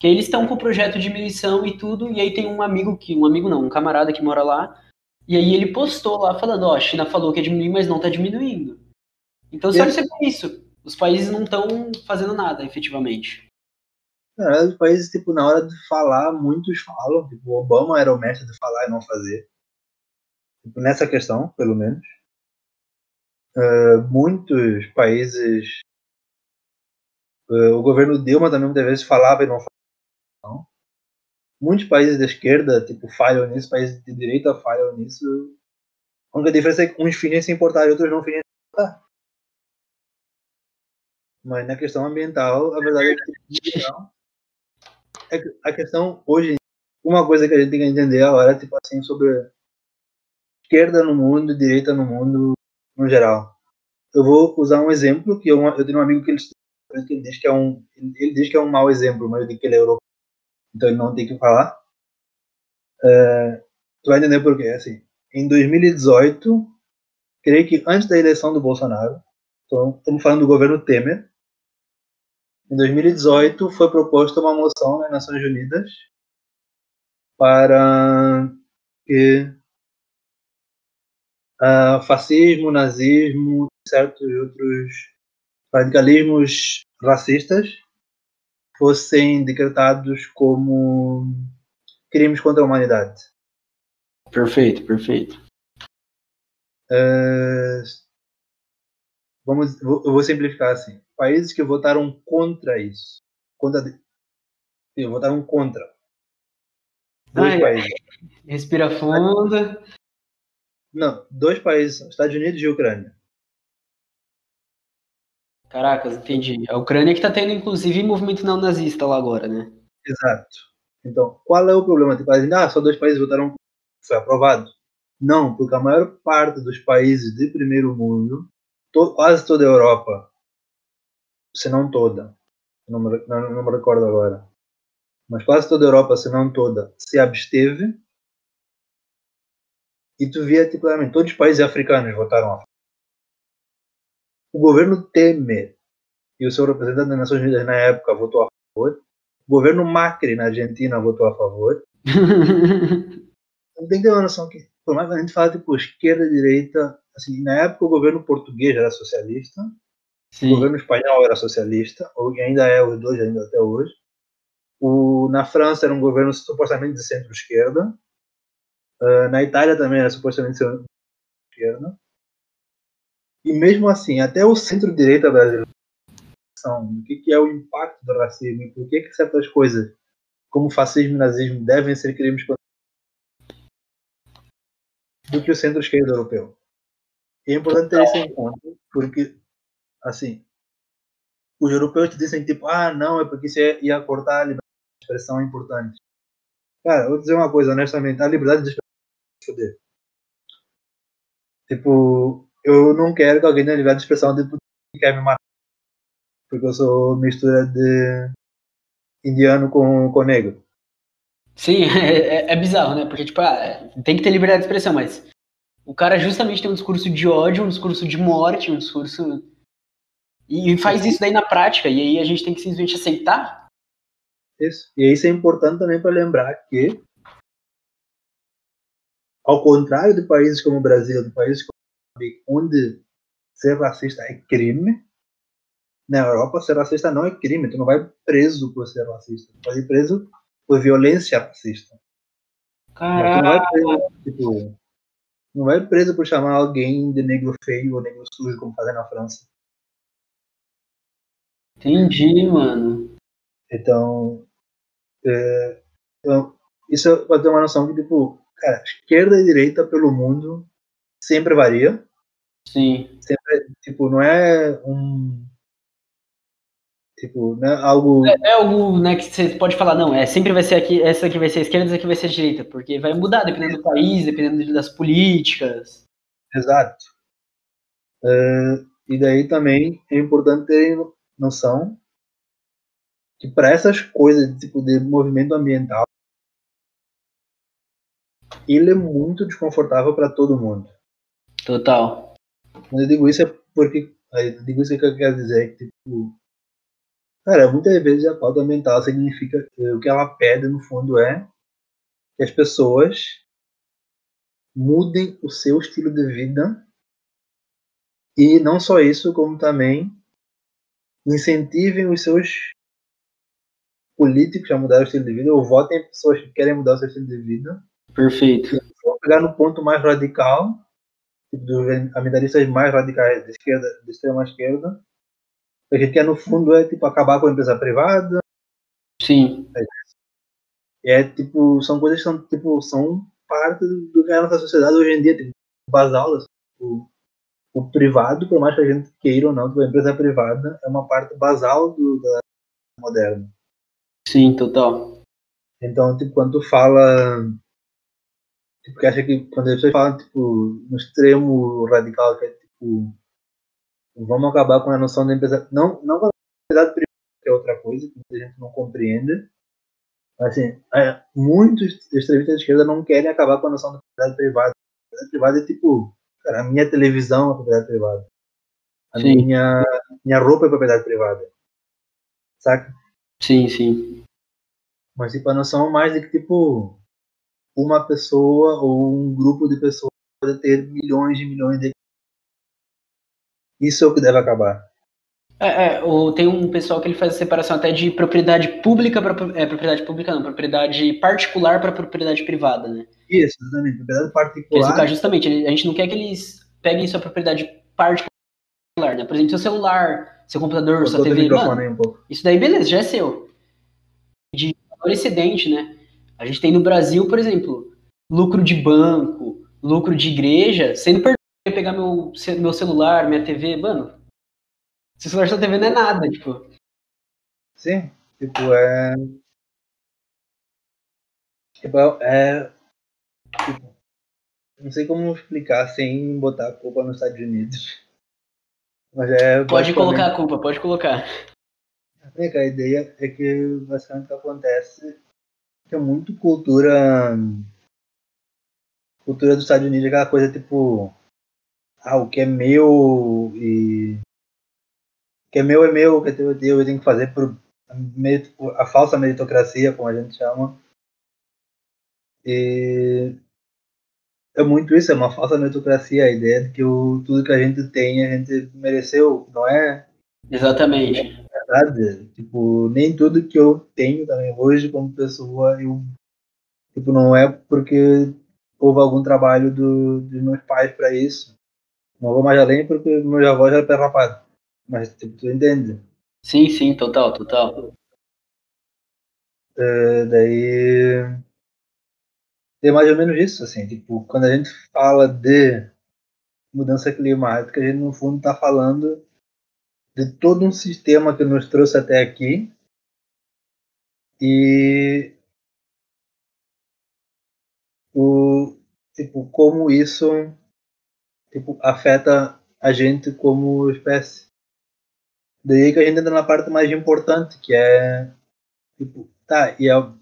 que eles estão com o projeto de diminuição e tudo, e aí tem um amigo que, um amigo não, um camarada que mora lá, e aí ele postou lá falando, ó, a China falou que ia diminuir, mas não tá diminuindo. Então só você isso, os países não estão fazendo nada, efetivamente. Os países, tipo, na hora de falar, muitos falam. Tipo, o Obama era o mestre de falar e não fazer. Tipo, nessa questão, pelo menos. Uh, muitos países. Uh, o governo Dilma também muitas vezes falava e não falava. Muitos países da esquerda, tipo, falham nisso, países de direita falham nisso. A única diferença é que uns fingem se importar e outros não fingem se importar. Mas na questão ambiental, a verdade é que a questão hoje, uma coisa que a gente tem que entender agora, tipo assim, sobre esquerda no mundo, direita no mundo, no geral. Eu vou usar um exemplo que eu, eu tenho um amigo que ele, ele diz que é um ele diz que é um mau exemplo, mas eu digo que ele é europeu, então ele não tem que falar. É, tu vai entender por quê. Assim, em 2018, creio que antes da eleição do Bolsonaro, então, estamos falando do governo Temer, em 2018, foi proposta uma moção nas Nações Unidas para que uh, fascismo, nazismo, certos outros radicalismos racistas fossem decretados como crimes contra a humanidade. Perfeito, perfeito. Uh, vamos, eu vou simplificar assim. Países que votaram contra isso. Contra, votaram contra. Dois Ai, países. Respira fundo. Não, dois países, Estados Unidos e Ucrânia. Caracas, entendi. A Ucrânia que está tendo, inclusive, movimento não nazista lá agora, né? Exato. Então, qual é o problema? Tipo, ah, só dois países votaram, foi aprovado. Não, porque a maior parte dos países de primeiro mundo, to, quase toda a Europa, se não toda, não me, não, não me recordo agora, mas quase toda a Europa, se não toda, se absteve. E tu via, tipo, todos os países africanos votaram a favor o governo Temer e o seu representante das Nações Unidas na época votou a favor. O governo Macri na Argentina votou a favor. Tem que ter uma noção que, por mais que a gente fale tipo esquerda direita, assim, na época o governo português era socialista, Sim. o governo espanhol era socialista, ou ainda é os dois ainda até hoje. O, na França era um governo supostamente de centro-esquerda. Uh, na Itália também era supostamente de centro-esquerda. E mesmo assim, até o centro-direita brasileiro, o que, é o impacto do racismo e por que, que certas coisas, como fascismo e nazismo, devem ser crimes contra do que o centro-esquerda europeu. É importante ter isso em conta, porque, assim, os europeus te dizem, tipo, ah, não, é porque isso ia cortar a liberdade de expressão é importante. Cara, vou dizer uma coisa, honestamente, a liberdade de expressão é Tipo, eu não quero que alguém tenha liberdade de expressão de quer me matar. Porque eu sou mistura de indiano com, com negro. Sim, é, é, é bizarro, né? Porque, tipo, ah, tem que ter liberdade de expressão, mas o cara justamente tem um discurso de ódio, um discurso de morte, um discurso. E faz isso daí na prática, e aí a gente tem que simplesmente aceitar. Isso. E isso é importante também para lembrar que, ao contrário de países como o Brasil, de países como onde ser racista é crime, na Europa ser racista não é crime. Tu não vai preso por ser racista. Tu vai preso por violência racista. Caraca. Não vai, preso, tipo, não vai preso por chamar alguém de negro feio ou negro sujo, como fazem na França. Entendi, mano. Então, é, então isso pode ter uma noção que, tipo, cara, esquerda e direita pelo mundo sempre varia. Sim. Sempre, tipo, não é um. Tipo, não é algo. É, é, algo né, que você pode falar, não, é, sempre vai ser aqui, essa aqui vai ser a esquerda, essa aqui vai ser a direita, porque vai mudar dependendo do país, dependendo das políticas. Exato. Uh, e daí também é importante ter noção que para essas coisas tipo de movimento ambiental ele é muito desconfortável para todo mundo. Total. Quando eu digo isso é porque. Eu digo isso que eu quero dizer que, tipo. Cara, muitas vezes a pauta mental significa. O que ela pede, no fundo, é que as pessoas mudem o seu estilo de vida. E não só isso, como também incentivem os seus políticos a mudar o estilo de vida, ou votem em pessoas que querem mudar o seu estilo de vida. Perfeito. Vou pegar no ponto mais radical, dos ambientalistas mais radicais de esquerda, de extrema esquerda, que a gente quer no fundo é tipo acabar com a empresa privada. Sim. É, é tipo, são coisas que são tipo são parte do que é a nossa sociedade hoje em dia, tipo, basal, assim, o, o privado, por mais que a gente queira ou não, tipo, a empresa privada é uma parte basal do da moderna. Sim, total. Então, tipo, quando tu fala porque acha que quando as pessoas falam tipo, no extremo radical, que é tipo, vamos acabar com a noção da empresa. Não, não com a propriedade privada, que é outra coisa, que a gente não compreende. Assim, é, muitos extremistas de esquerda não querem acabar com a noção da propriedade privada. A propriedade privada é tipo, cara, a minha televisão é propriedade privada. A minha, minha roupa é propriedade privada. Saca? Sim, sim. Mas tipo, a noção mais de que tipo uma pessoa ou um grupo de pessoas pode ter milhões de milhões de. Isso é o que deve acabar. É, é, ou tem um pessoal que ele faz a separação até de propriedade pública para é, propriedade pública não, propriedade particular para propriedade privada, né? Isso, exatamente, propriedade particular. Caso, justamente, a gente não quer que eles peguem sua propriedade particular, né? Por exemplo, seu celular, seu computador, sua TV, mano, um isso daí beleza, já é seu. De valor excedente, né? A gente tem no Brasil, por exemplo, lucro de banco, lucro de igreja, sendo perdoado pegar meu, meu celular, minha TV, mano, se celular sua TV não é nada, tipo. Sim, tipo, é. Tipo, é. Tipo, não sei como explicar sem botar a culpa nos Estados Unidos. Mas é. Pode colocar a culpa, pode colocar. É a ideia é que basicamente o que acontece é que é muito cultura. Cultura dos Estados Unidos, aquela coisa tipo. Ah, o que é meu e que é meu é meu, que é teu é teu, eu tenho que fazer por a falsa meritocracia, como a gente chama. E é muito isso, é uma falsa meritocracia, a ideia de que o, tudo que a gente tem a gente mereceu, não é? Exatamente. É verdade. Tipo, nem tudo que eu tenho também hoje como pessoa, eu tipo, não é porque houve algum trabalho do, dos meus pais para isso. Não vou mais além porque meus avós eram perrapados. Mas tipo, tu entende? Sim, sim, total, total. Uh, daí é mais ou menos isso, assim, tipo, quando a gente fala de mudança climática, a gente no fundo está falando de todo um sistema que nos trouxe até aqui e o tipo como isso tipo afeta a gente como espécie Daí que a gente entra na parte mais importante, que é tipo, tá, e a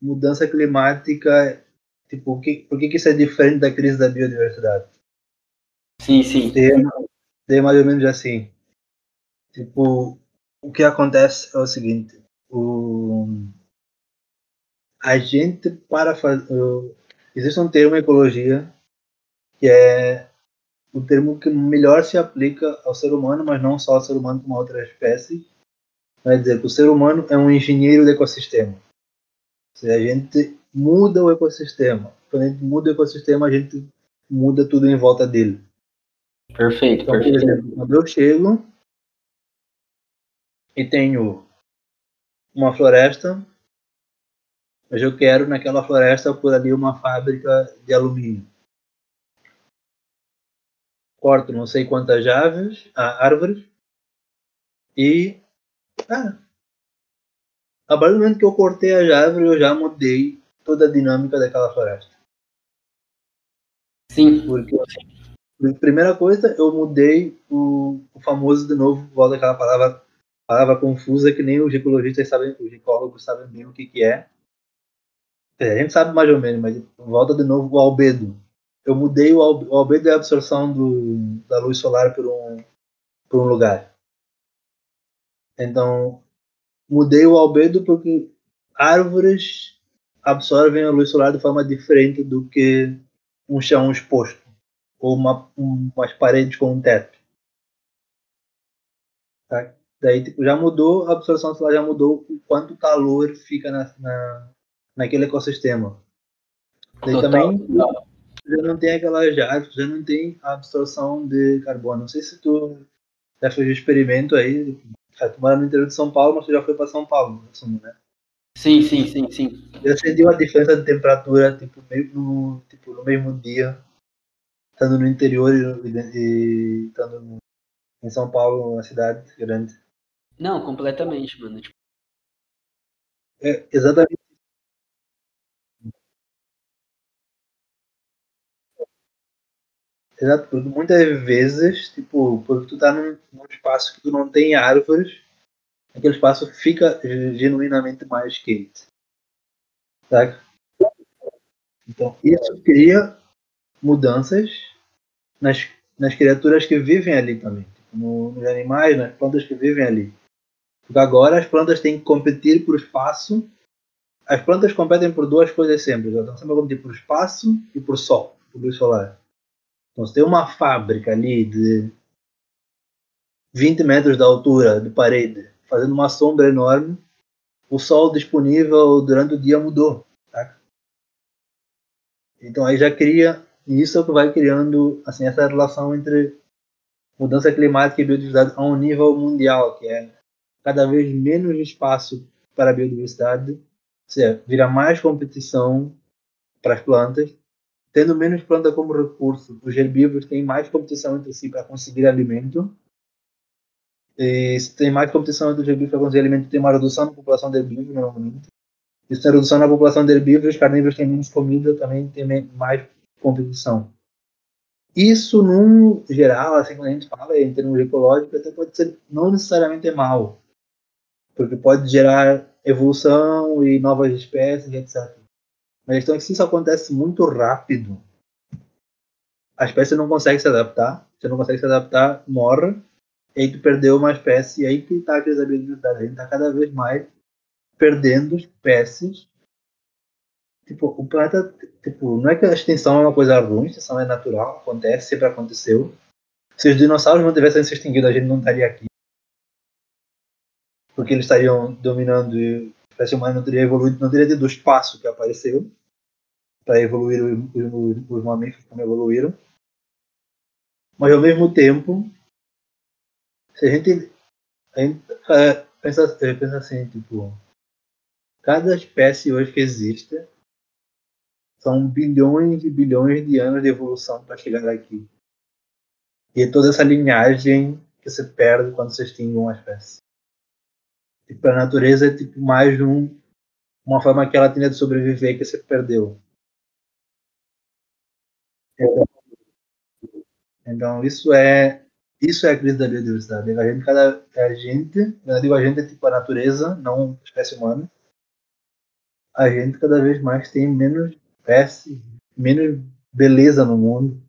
mudança climática, tipo, que, por que, que isso é diferente da crise da biodiversidade? Sim, sim. Daí, mais ou menos assim. Tipo, o que acontece é o seguinte, o a gente para fazer existe um termo em ecologia que é o termo que melhor se aplica ao ser humano, mas não só ao ser humano como a outra espécie. Vai dizer que o ser humano é um engenheiro do ecossistema. Se a gente muda o ecossistema, quando a gente muda o ecossistema, a gente muda tudo em volta dele. Perfeito, então, perfeito. Por exemplo, quando eu chego e tenho uma floresta, mas eu quero naquela floresta por ali uma fábrica de alumínio corto não sei quantas aves, ah, árvores e ah, a partir do momento que eu cortei as árvores eu já mudei toda a dinâmica daquela floresta. Sim. Porque primeira coisa eu mudei o, o famoso de novo volta aquela palavra palavra confusa que nem os ecologistas sabem, os ecólogos sabem bem o que que é. é. A gente sabe mais ou menos, mas volta de novo o albedo eu mudei o, albedo e a absorção do, da luz solar por um, por um lugar. Então, mudei o albedo porque árvores absorvem a luz solar de forma diferente do que um chão exposto ou uma, um, umas paredes com um teto. Tá? Daí tipo, já mudou, a absorção solar já mudou o quanto calor fica na, na, naquele ecossistema. Daí Total. também já não tem aquela já, já não tem a absorção de carbono. Não sei se tu já fez experimento aí, tu mora no interior de São Paulo, mas tu já foi para São Paulo, assumo, né? Sim, sim, sim, sim. Eu senti uma diferença de temperatura, tipo, meio no, tipo, no mesmo dia, estando no interior e, e estando no, em São Paulo, uma cidade grande. Não, completamente, mano. Tipo... É, exatamente Exato, porque muitas vezes, tipo, porque tu tá num, num, espaço que tu não tem árvores, aquele espaço fica genuinamente mais quente. Sabe? Então, isso cria mudanças nas, nas criaturas que vivem ali também. Tipo, no, nos animais, nas plantas que vivem ali. Porque agora as plantas têm que competir por espaço. As plantas competem por duas coisas sempre. Elas estão sempre competindo por espaço e por sol, por luz solar. Você tem uma fábrica ali de, 20 metros da altura de parede, fazendo uma sombra enorme, o sol disponível durante o dia mudou. Tá? Então aí já cria, isso é o que vai criando assim, essa relação entre mudança climática e biodiversidade a um nível mundial, que é cada vez menos espaço para a biodiversidade, ou seja, vira mais competição para as plantas, tendo menos planta como recurso, os herbívoros têm mais competição entre si para conseguir alimento, e se tem mais competição entre os herbívoros para conseguir alimento, tem uma redução na população de herbívoros, normalmente. E se tem redução na população de herbívoros, os carnívoros têm menos comida, também tem mais competição. Isso, num geral, assim, quando a gente fala em termos ecológicos, até pode ser não necessariamente mal, porque pode gerar evolução e novas espécies, etc. A questão é que se isso acontece muito rápido, a espécie não consegue se adaptar, você não consegue se adaptar, morre, e aí tu perdeu uma espécie, e aí que está a crise da biodiversidade, a gente está cada vez mais perdendo espécies. Tipo, o planeta, tipo, não é que a extinção é uma coisa ruim, a extinção é natural, acontece, sempre aconteceu. Se os dinossauros não tivessem se extinguido, a gente não estaria aqui. Porque eles estariam dominando e a espécie humana não teria evoluído, não teria tido o espaço que apareceu para evoluir os, os mamíferos como evoluíram. Mas ao mesmo tempo, se a gente, a gente é, pensa, pensa assim, tipo, cada espécie hoje que existe são bilhões e bilhões de anos de evolução para chegar aqui. E toda essa linhagem que se perde quando se extingue uma espécie. E para a natureza é tipo mais um, uma forma que ela tinha de sobreviver que se perdeu. Então, isso é isso é a crise da biodiversidade. A gente, cada, a gente, eu digo a gente é tipo a natureza, não a espécie humana. A gente cada vez mais tem menos espécie, menos beleza no mundo.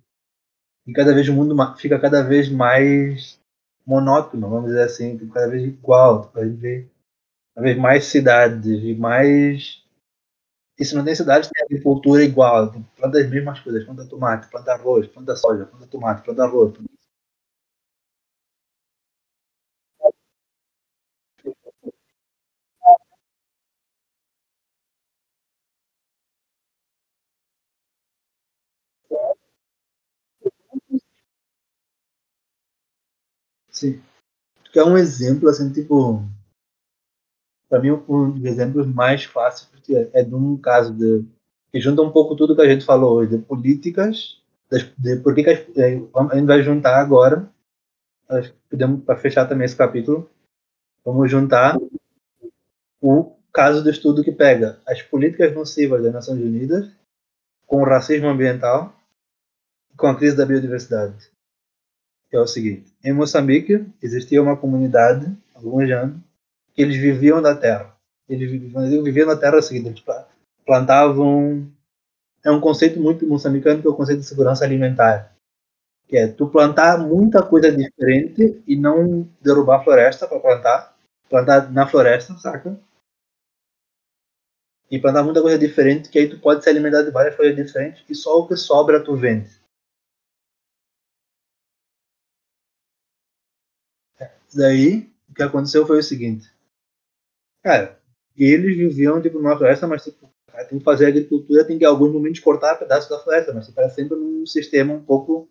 E cada vez o mundo fica cada vez mais monótono, vamos dizer assim, cada vez igual, cada vez, cada vez mais cidades e mais. Se não tem cidades, tem agricultura igual, planta as mesmas coisas, planta tomate, planta arroz, planta soja, planta tomate, planta arroz. Planta... Sim. Que é um exemplo, assim, tipo. Para mim, um dos exemplos mais porque é de um caso de. que junta um pouco tudo que a gente falou hoje, de políticas, de, de por que, que a, gente vai juntar agora, para fechar também esse capítulo, vamos juntar o caso do estudo que pega as políticas nocivas das Nações Unidas com o racismo ambiental e com a crise da biodiversidade que é o seguinte: em Moçambique existia uma comunidade, há alguns anos, que eles viviam da terra. Eles viviam, viviam da terra é seguinte: eles plantavam. É um conceito muito moçambicano que é o conceito de segurança alimentar. Que é tu plantar muita coisa diferente e não derrubar a floresta para plantar. Plantar na floresta, saca? E plantar muita coisa diferente, que aí tu pode se alimentar de várias coisas diferentes e só o que sobra tu vende. Daí, o que aconteceu foi o seguinte. Cara, eles viviam tipo, numa floresta, mas tipo, cara, tem que fazer agricultura, tem que em alguns momentos cortar pedaços da floresta, mas tipo, sempre num sistema um pouco.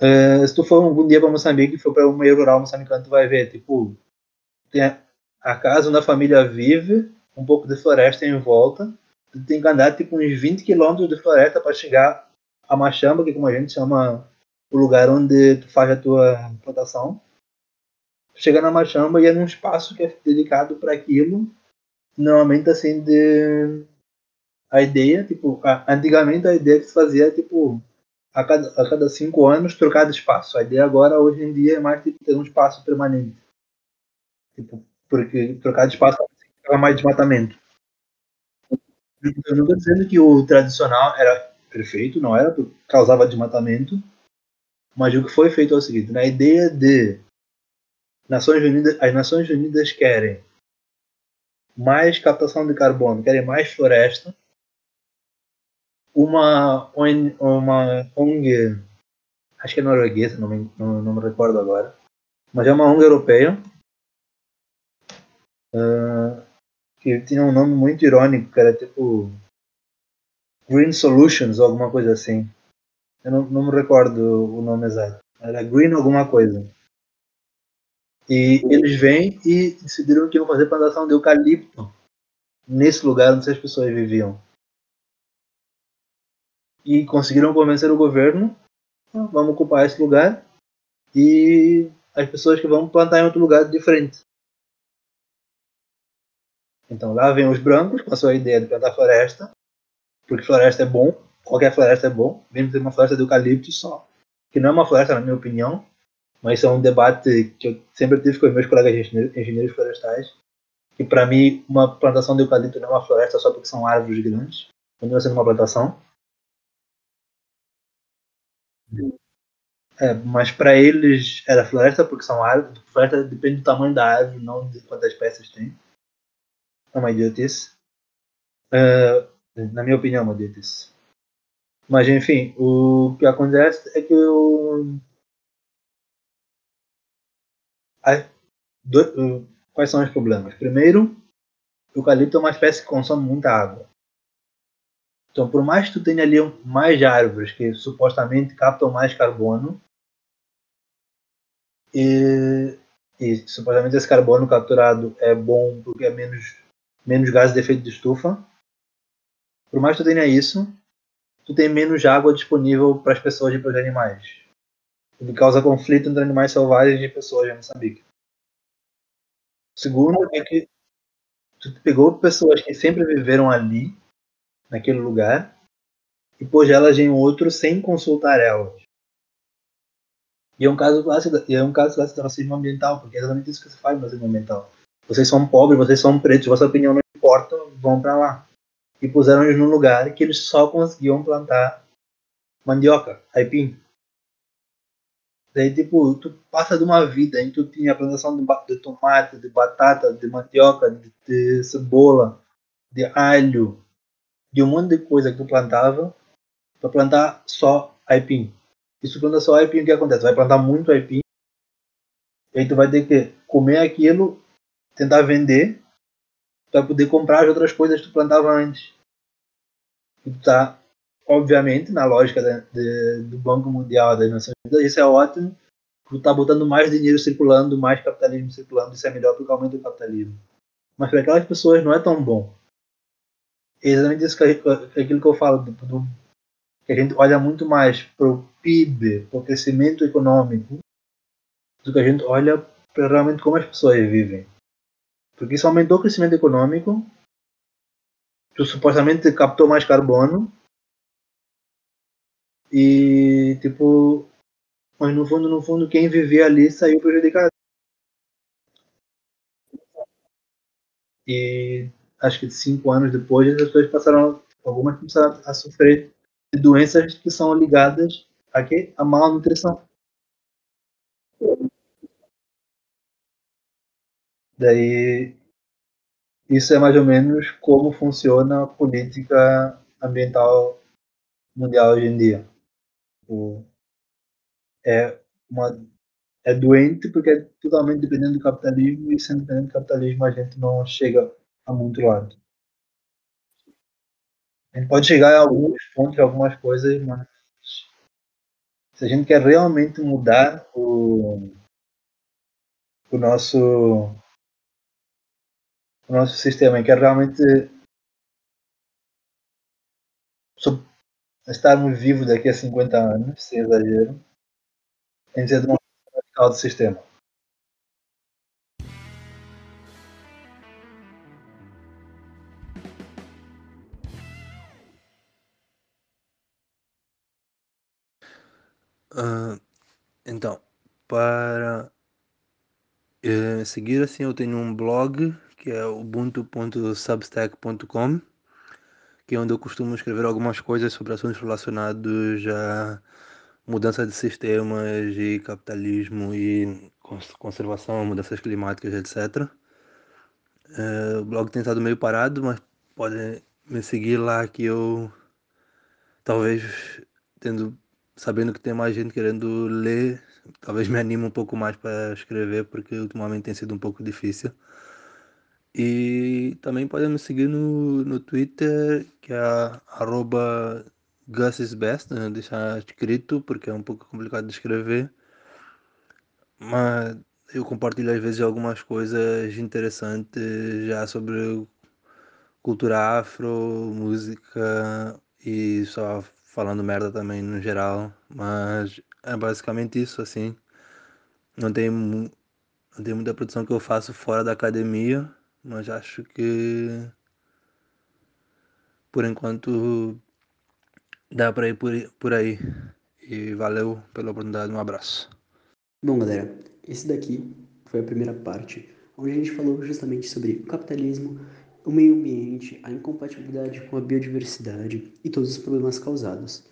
Uh, se tu for algum dia para Moçambique for para um meio rural moçambicano, tu vai ver, tipo, tem a casa onde a família vive, um pouco de floresta em volta, tu tem que andar tipo uns 20 quilômetros de floresta para chegar a Machamba, que como a gente chama o lugar onde tu faz a tua plantação chega na machamba e é num espaço que é dedicado para aquilo. Normalmente, assim, de. A ideia, tipo, antigamente a ideia que se fazia tipo, a cada, a cada cinco anos trocar de espaço. A ideia agora, hoje em dia, é mais tipo, ter um espaço permanente. Tipo, porque trocar de espaço é mais desmatamento. Eu não estou dizendo que o tradicional era perfeito, não era, causava desmatamento, mas o que foi feito é o seguinte: na ideia de Nações Unidas, as Nações Unidas querem mais captação de carbono, querem mais floresta. Uma, uma ONG, acho que é norueguesa, não me, não, não me recordo agora, mas é uma ONG europeia uh, que tinha um nome muito irônico, que era tipo Green Solutions ou alguma coisa assim. Eu não, não me recordo o nome exato. Era Green alguma coisa. E eles vêm e decidiram que iam fazer plantação de eucalipto nesse lugar onde as pessoas viviam. E conseguiram convencer o governo, ah, vamos ocupar esse lugar e as pessoas que vão plantar em outro lugar diferente. Então lá vem os brancos com a sua ideia de plantar floresta, porque floresta é bom, qualquer floresta é bom, mesmo ter uma floresta de eucalipto só, que não é uma floresta na minha opinião, mas é um debate que eu sempre tive com meus colegas engenheiros florestais, que para mim uma plantação de eucalipto não é uma floresta só porque são árvores grandes, continua sendo uma plantação. É, mas para eles era floresta porque são árvores, floresta depende do tamanho da árvore, não de quantas espécies tem. É uma idiotice. Uh, na minha opinião, é uma idiotice. Mas enfim, o que acontece é que o do, quais são os problemas? Primeiro, o eucalipto é uma espécie que consome muita água. Então, por mais que tu tenha ali mais árvores que supostamente captam mais carbono, e, e supostamente esse carbono capturado é bom porque é menos, menos gases de efeito de estufa, por mais que tu tenha isso, tu tem menos água disponível para as pessoas e para os animais causa conflito entre animais selvagens e pessoas em Moçambique. Segundo é que tu pegou pessoas que sempre viveram ali, naquele lugar, e pôs elas em outro sem consultar elas. E é um caso clássico, é um caso clássico de racismo ambiental, porque é exatamente isso que se faz no racismo ambiental. Vocês são pobres, vocês são pretos, vossa opinião não importa, vão para lá. E puseram eles num lugar que eles só conseguiam plantar mandioca, aipim. Daí, tipo, tu passa de uma vida em que tu tinha a plantação de, de tomate, de batata, de mandioca, de, de, cebola, de alho, de um monte de coisa que tu plantava, para plantar só aipim. E se planta só aipim, o que acontece? Vai plantar muito aipim, e aí tu vai ter que comer aquilo, tentar vender, para poder comprar as outras coisas que tu plantava antes. E tu tá obviamente, na lógica de, do Banco Mundial das Nações Unidas, isso é ótimo, porque está botando mais dinheiro circulando, mais capitalismo circulando, isso é melhor porque aumenta o capitalismo. Mas para aquelas pessoas não é tão bom. É exatamente isso que, aquilo que eu falo, do, do, que a gente olha muito mais para o PIB, para o crescimento econômico, do que a gente olha para realmente como as pessoas vivem. Porque isso aumentou o crescimento econômico, tu supostamente captou mais carbono, e, tipo, mas no fundo, no fundo, quem vivia ali saiu prejudicado. E acho que cinco anos depois, as pessoas passaram, algumas começaram a sofrer de doenças que são ligadas a quê? A malnutrição. Daí, isso é mais ou menos como funciona a política ambiental mundial hoje em dia. Tipo, é, uma, é doente porque é totalmente dependente do capitalismo e sendo dependente do capitalismo a gente não chega a muito lado. A gente pode chegar a alguns pontos, algumas coisas, mas se a gente quer realmente mudar o, o nosso o nosso sistema e quer realmente estarmos vivos daqui a 50 anos, sem exagero, em ser uma radical do sistema. Uh, então, para uh, seguir assim, eu tenho um blog que é ubuntu.substack.com que é onde eu costumo escrever algumas coisas sobre assuntos relacionados a mudança de sistemas e capitalismo e conservação, mudanças climáticas, etc. É, o blog tem estado meio parado, mas podem me seguir lá que eu talvez tendo sabendo que tem mais gente querendo ler talvez me anime um pouco mais para escrever, porque ultimamente tem sido um pouco difícil. E também podem me seguir no, no Twitter, que é arroba GusIsBest, né? deixar escrito, porque é um pouco complicado de escrever. Mas eu compartilho às vezes algumas coisas interessantes já sobre cultura afro, música e só falando merda também no geral, mas é basicamente isso assim. Não tem, não tem muita produção que eu faço fora da academia, mas acho que por enquanto dá para ir por, por aí. E valeu pela oportunidade, um abraço. Bom, galera, esse daqui foi a primeira parte, onde a gente falou justamente sobre o capitalismo, o meio ambiente, a incompatibilidade com a biodiversidade e todos os problemas causados.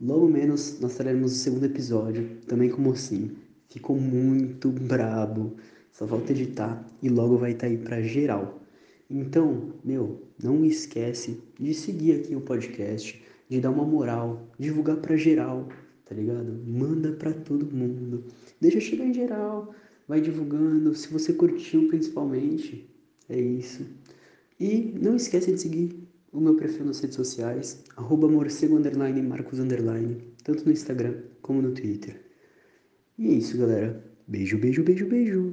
Logo menos nós teremos o segundo episódio, também com o Mocinho. Ficou muito brabo, só falta editar e logo vai estar tá aí pra geral. Então, meu, não esquece de seguir aqui o podcast, de dar uma moral, divulgar pra geral, tá ligado? Manda pra todo mundo. Deixa chegar em geral, vai divulgando. Se você curtiu, principalmente, é isso. E não esquece de seguir o meu perfil nas redes sociais, arroba morcego underline marcos underline, tanto no Instagram como no Twitter. E é isso, galera. Beijo, beijo, beijo, beijo.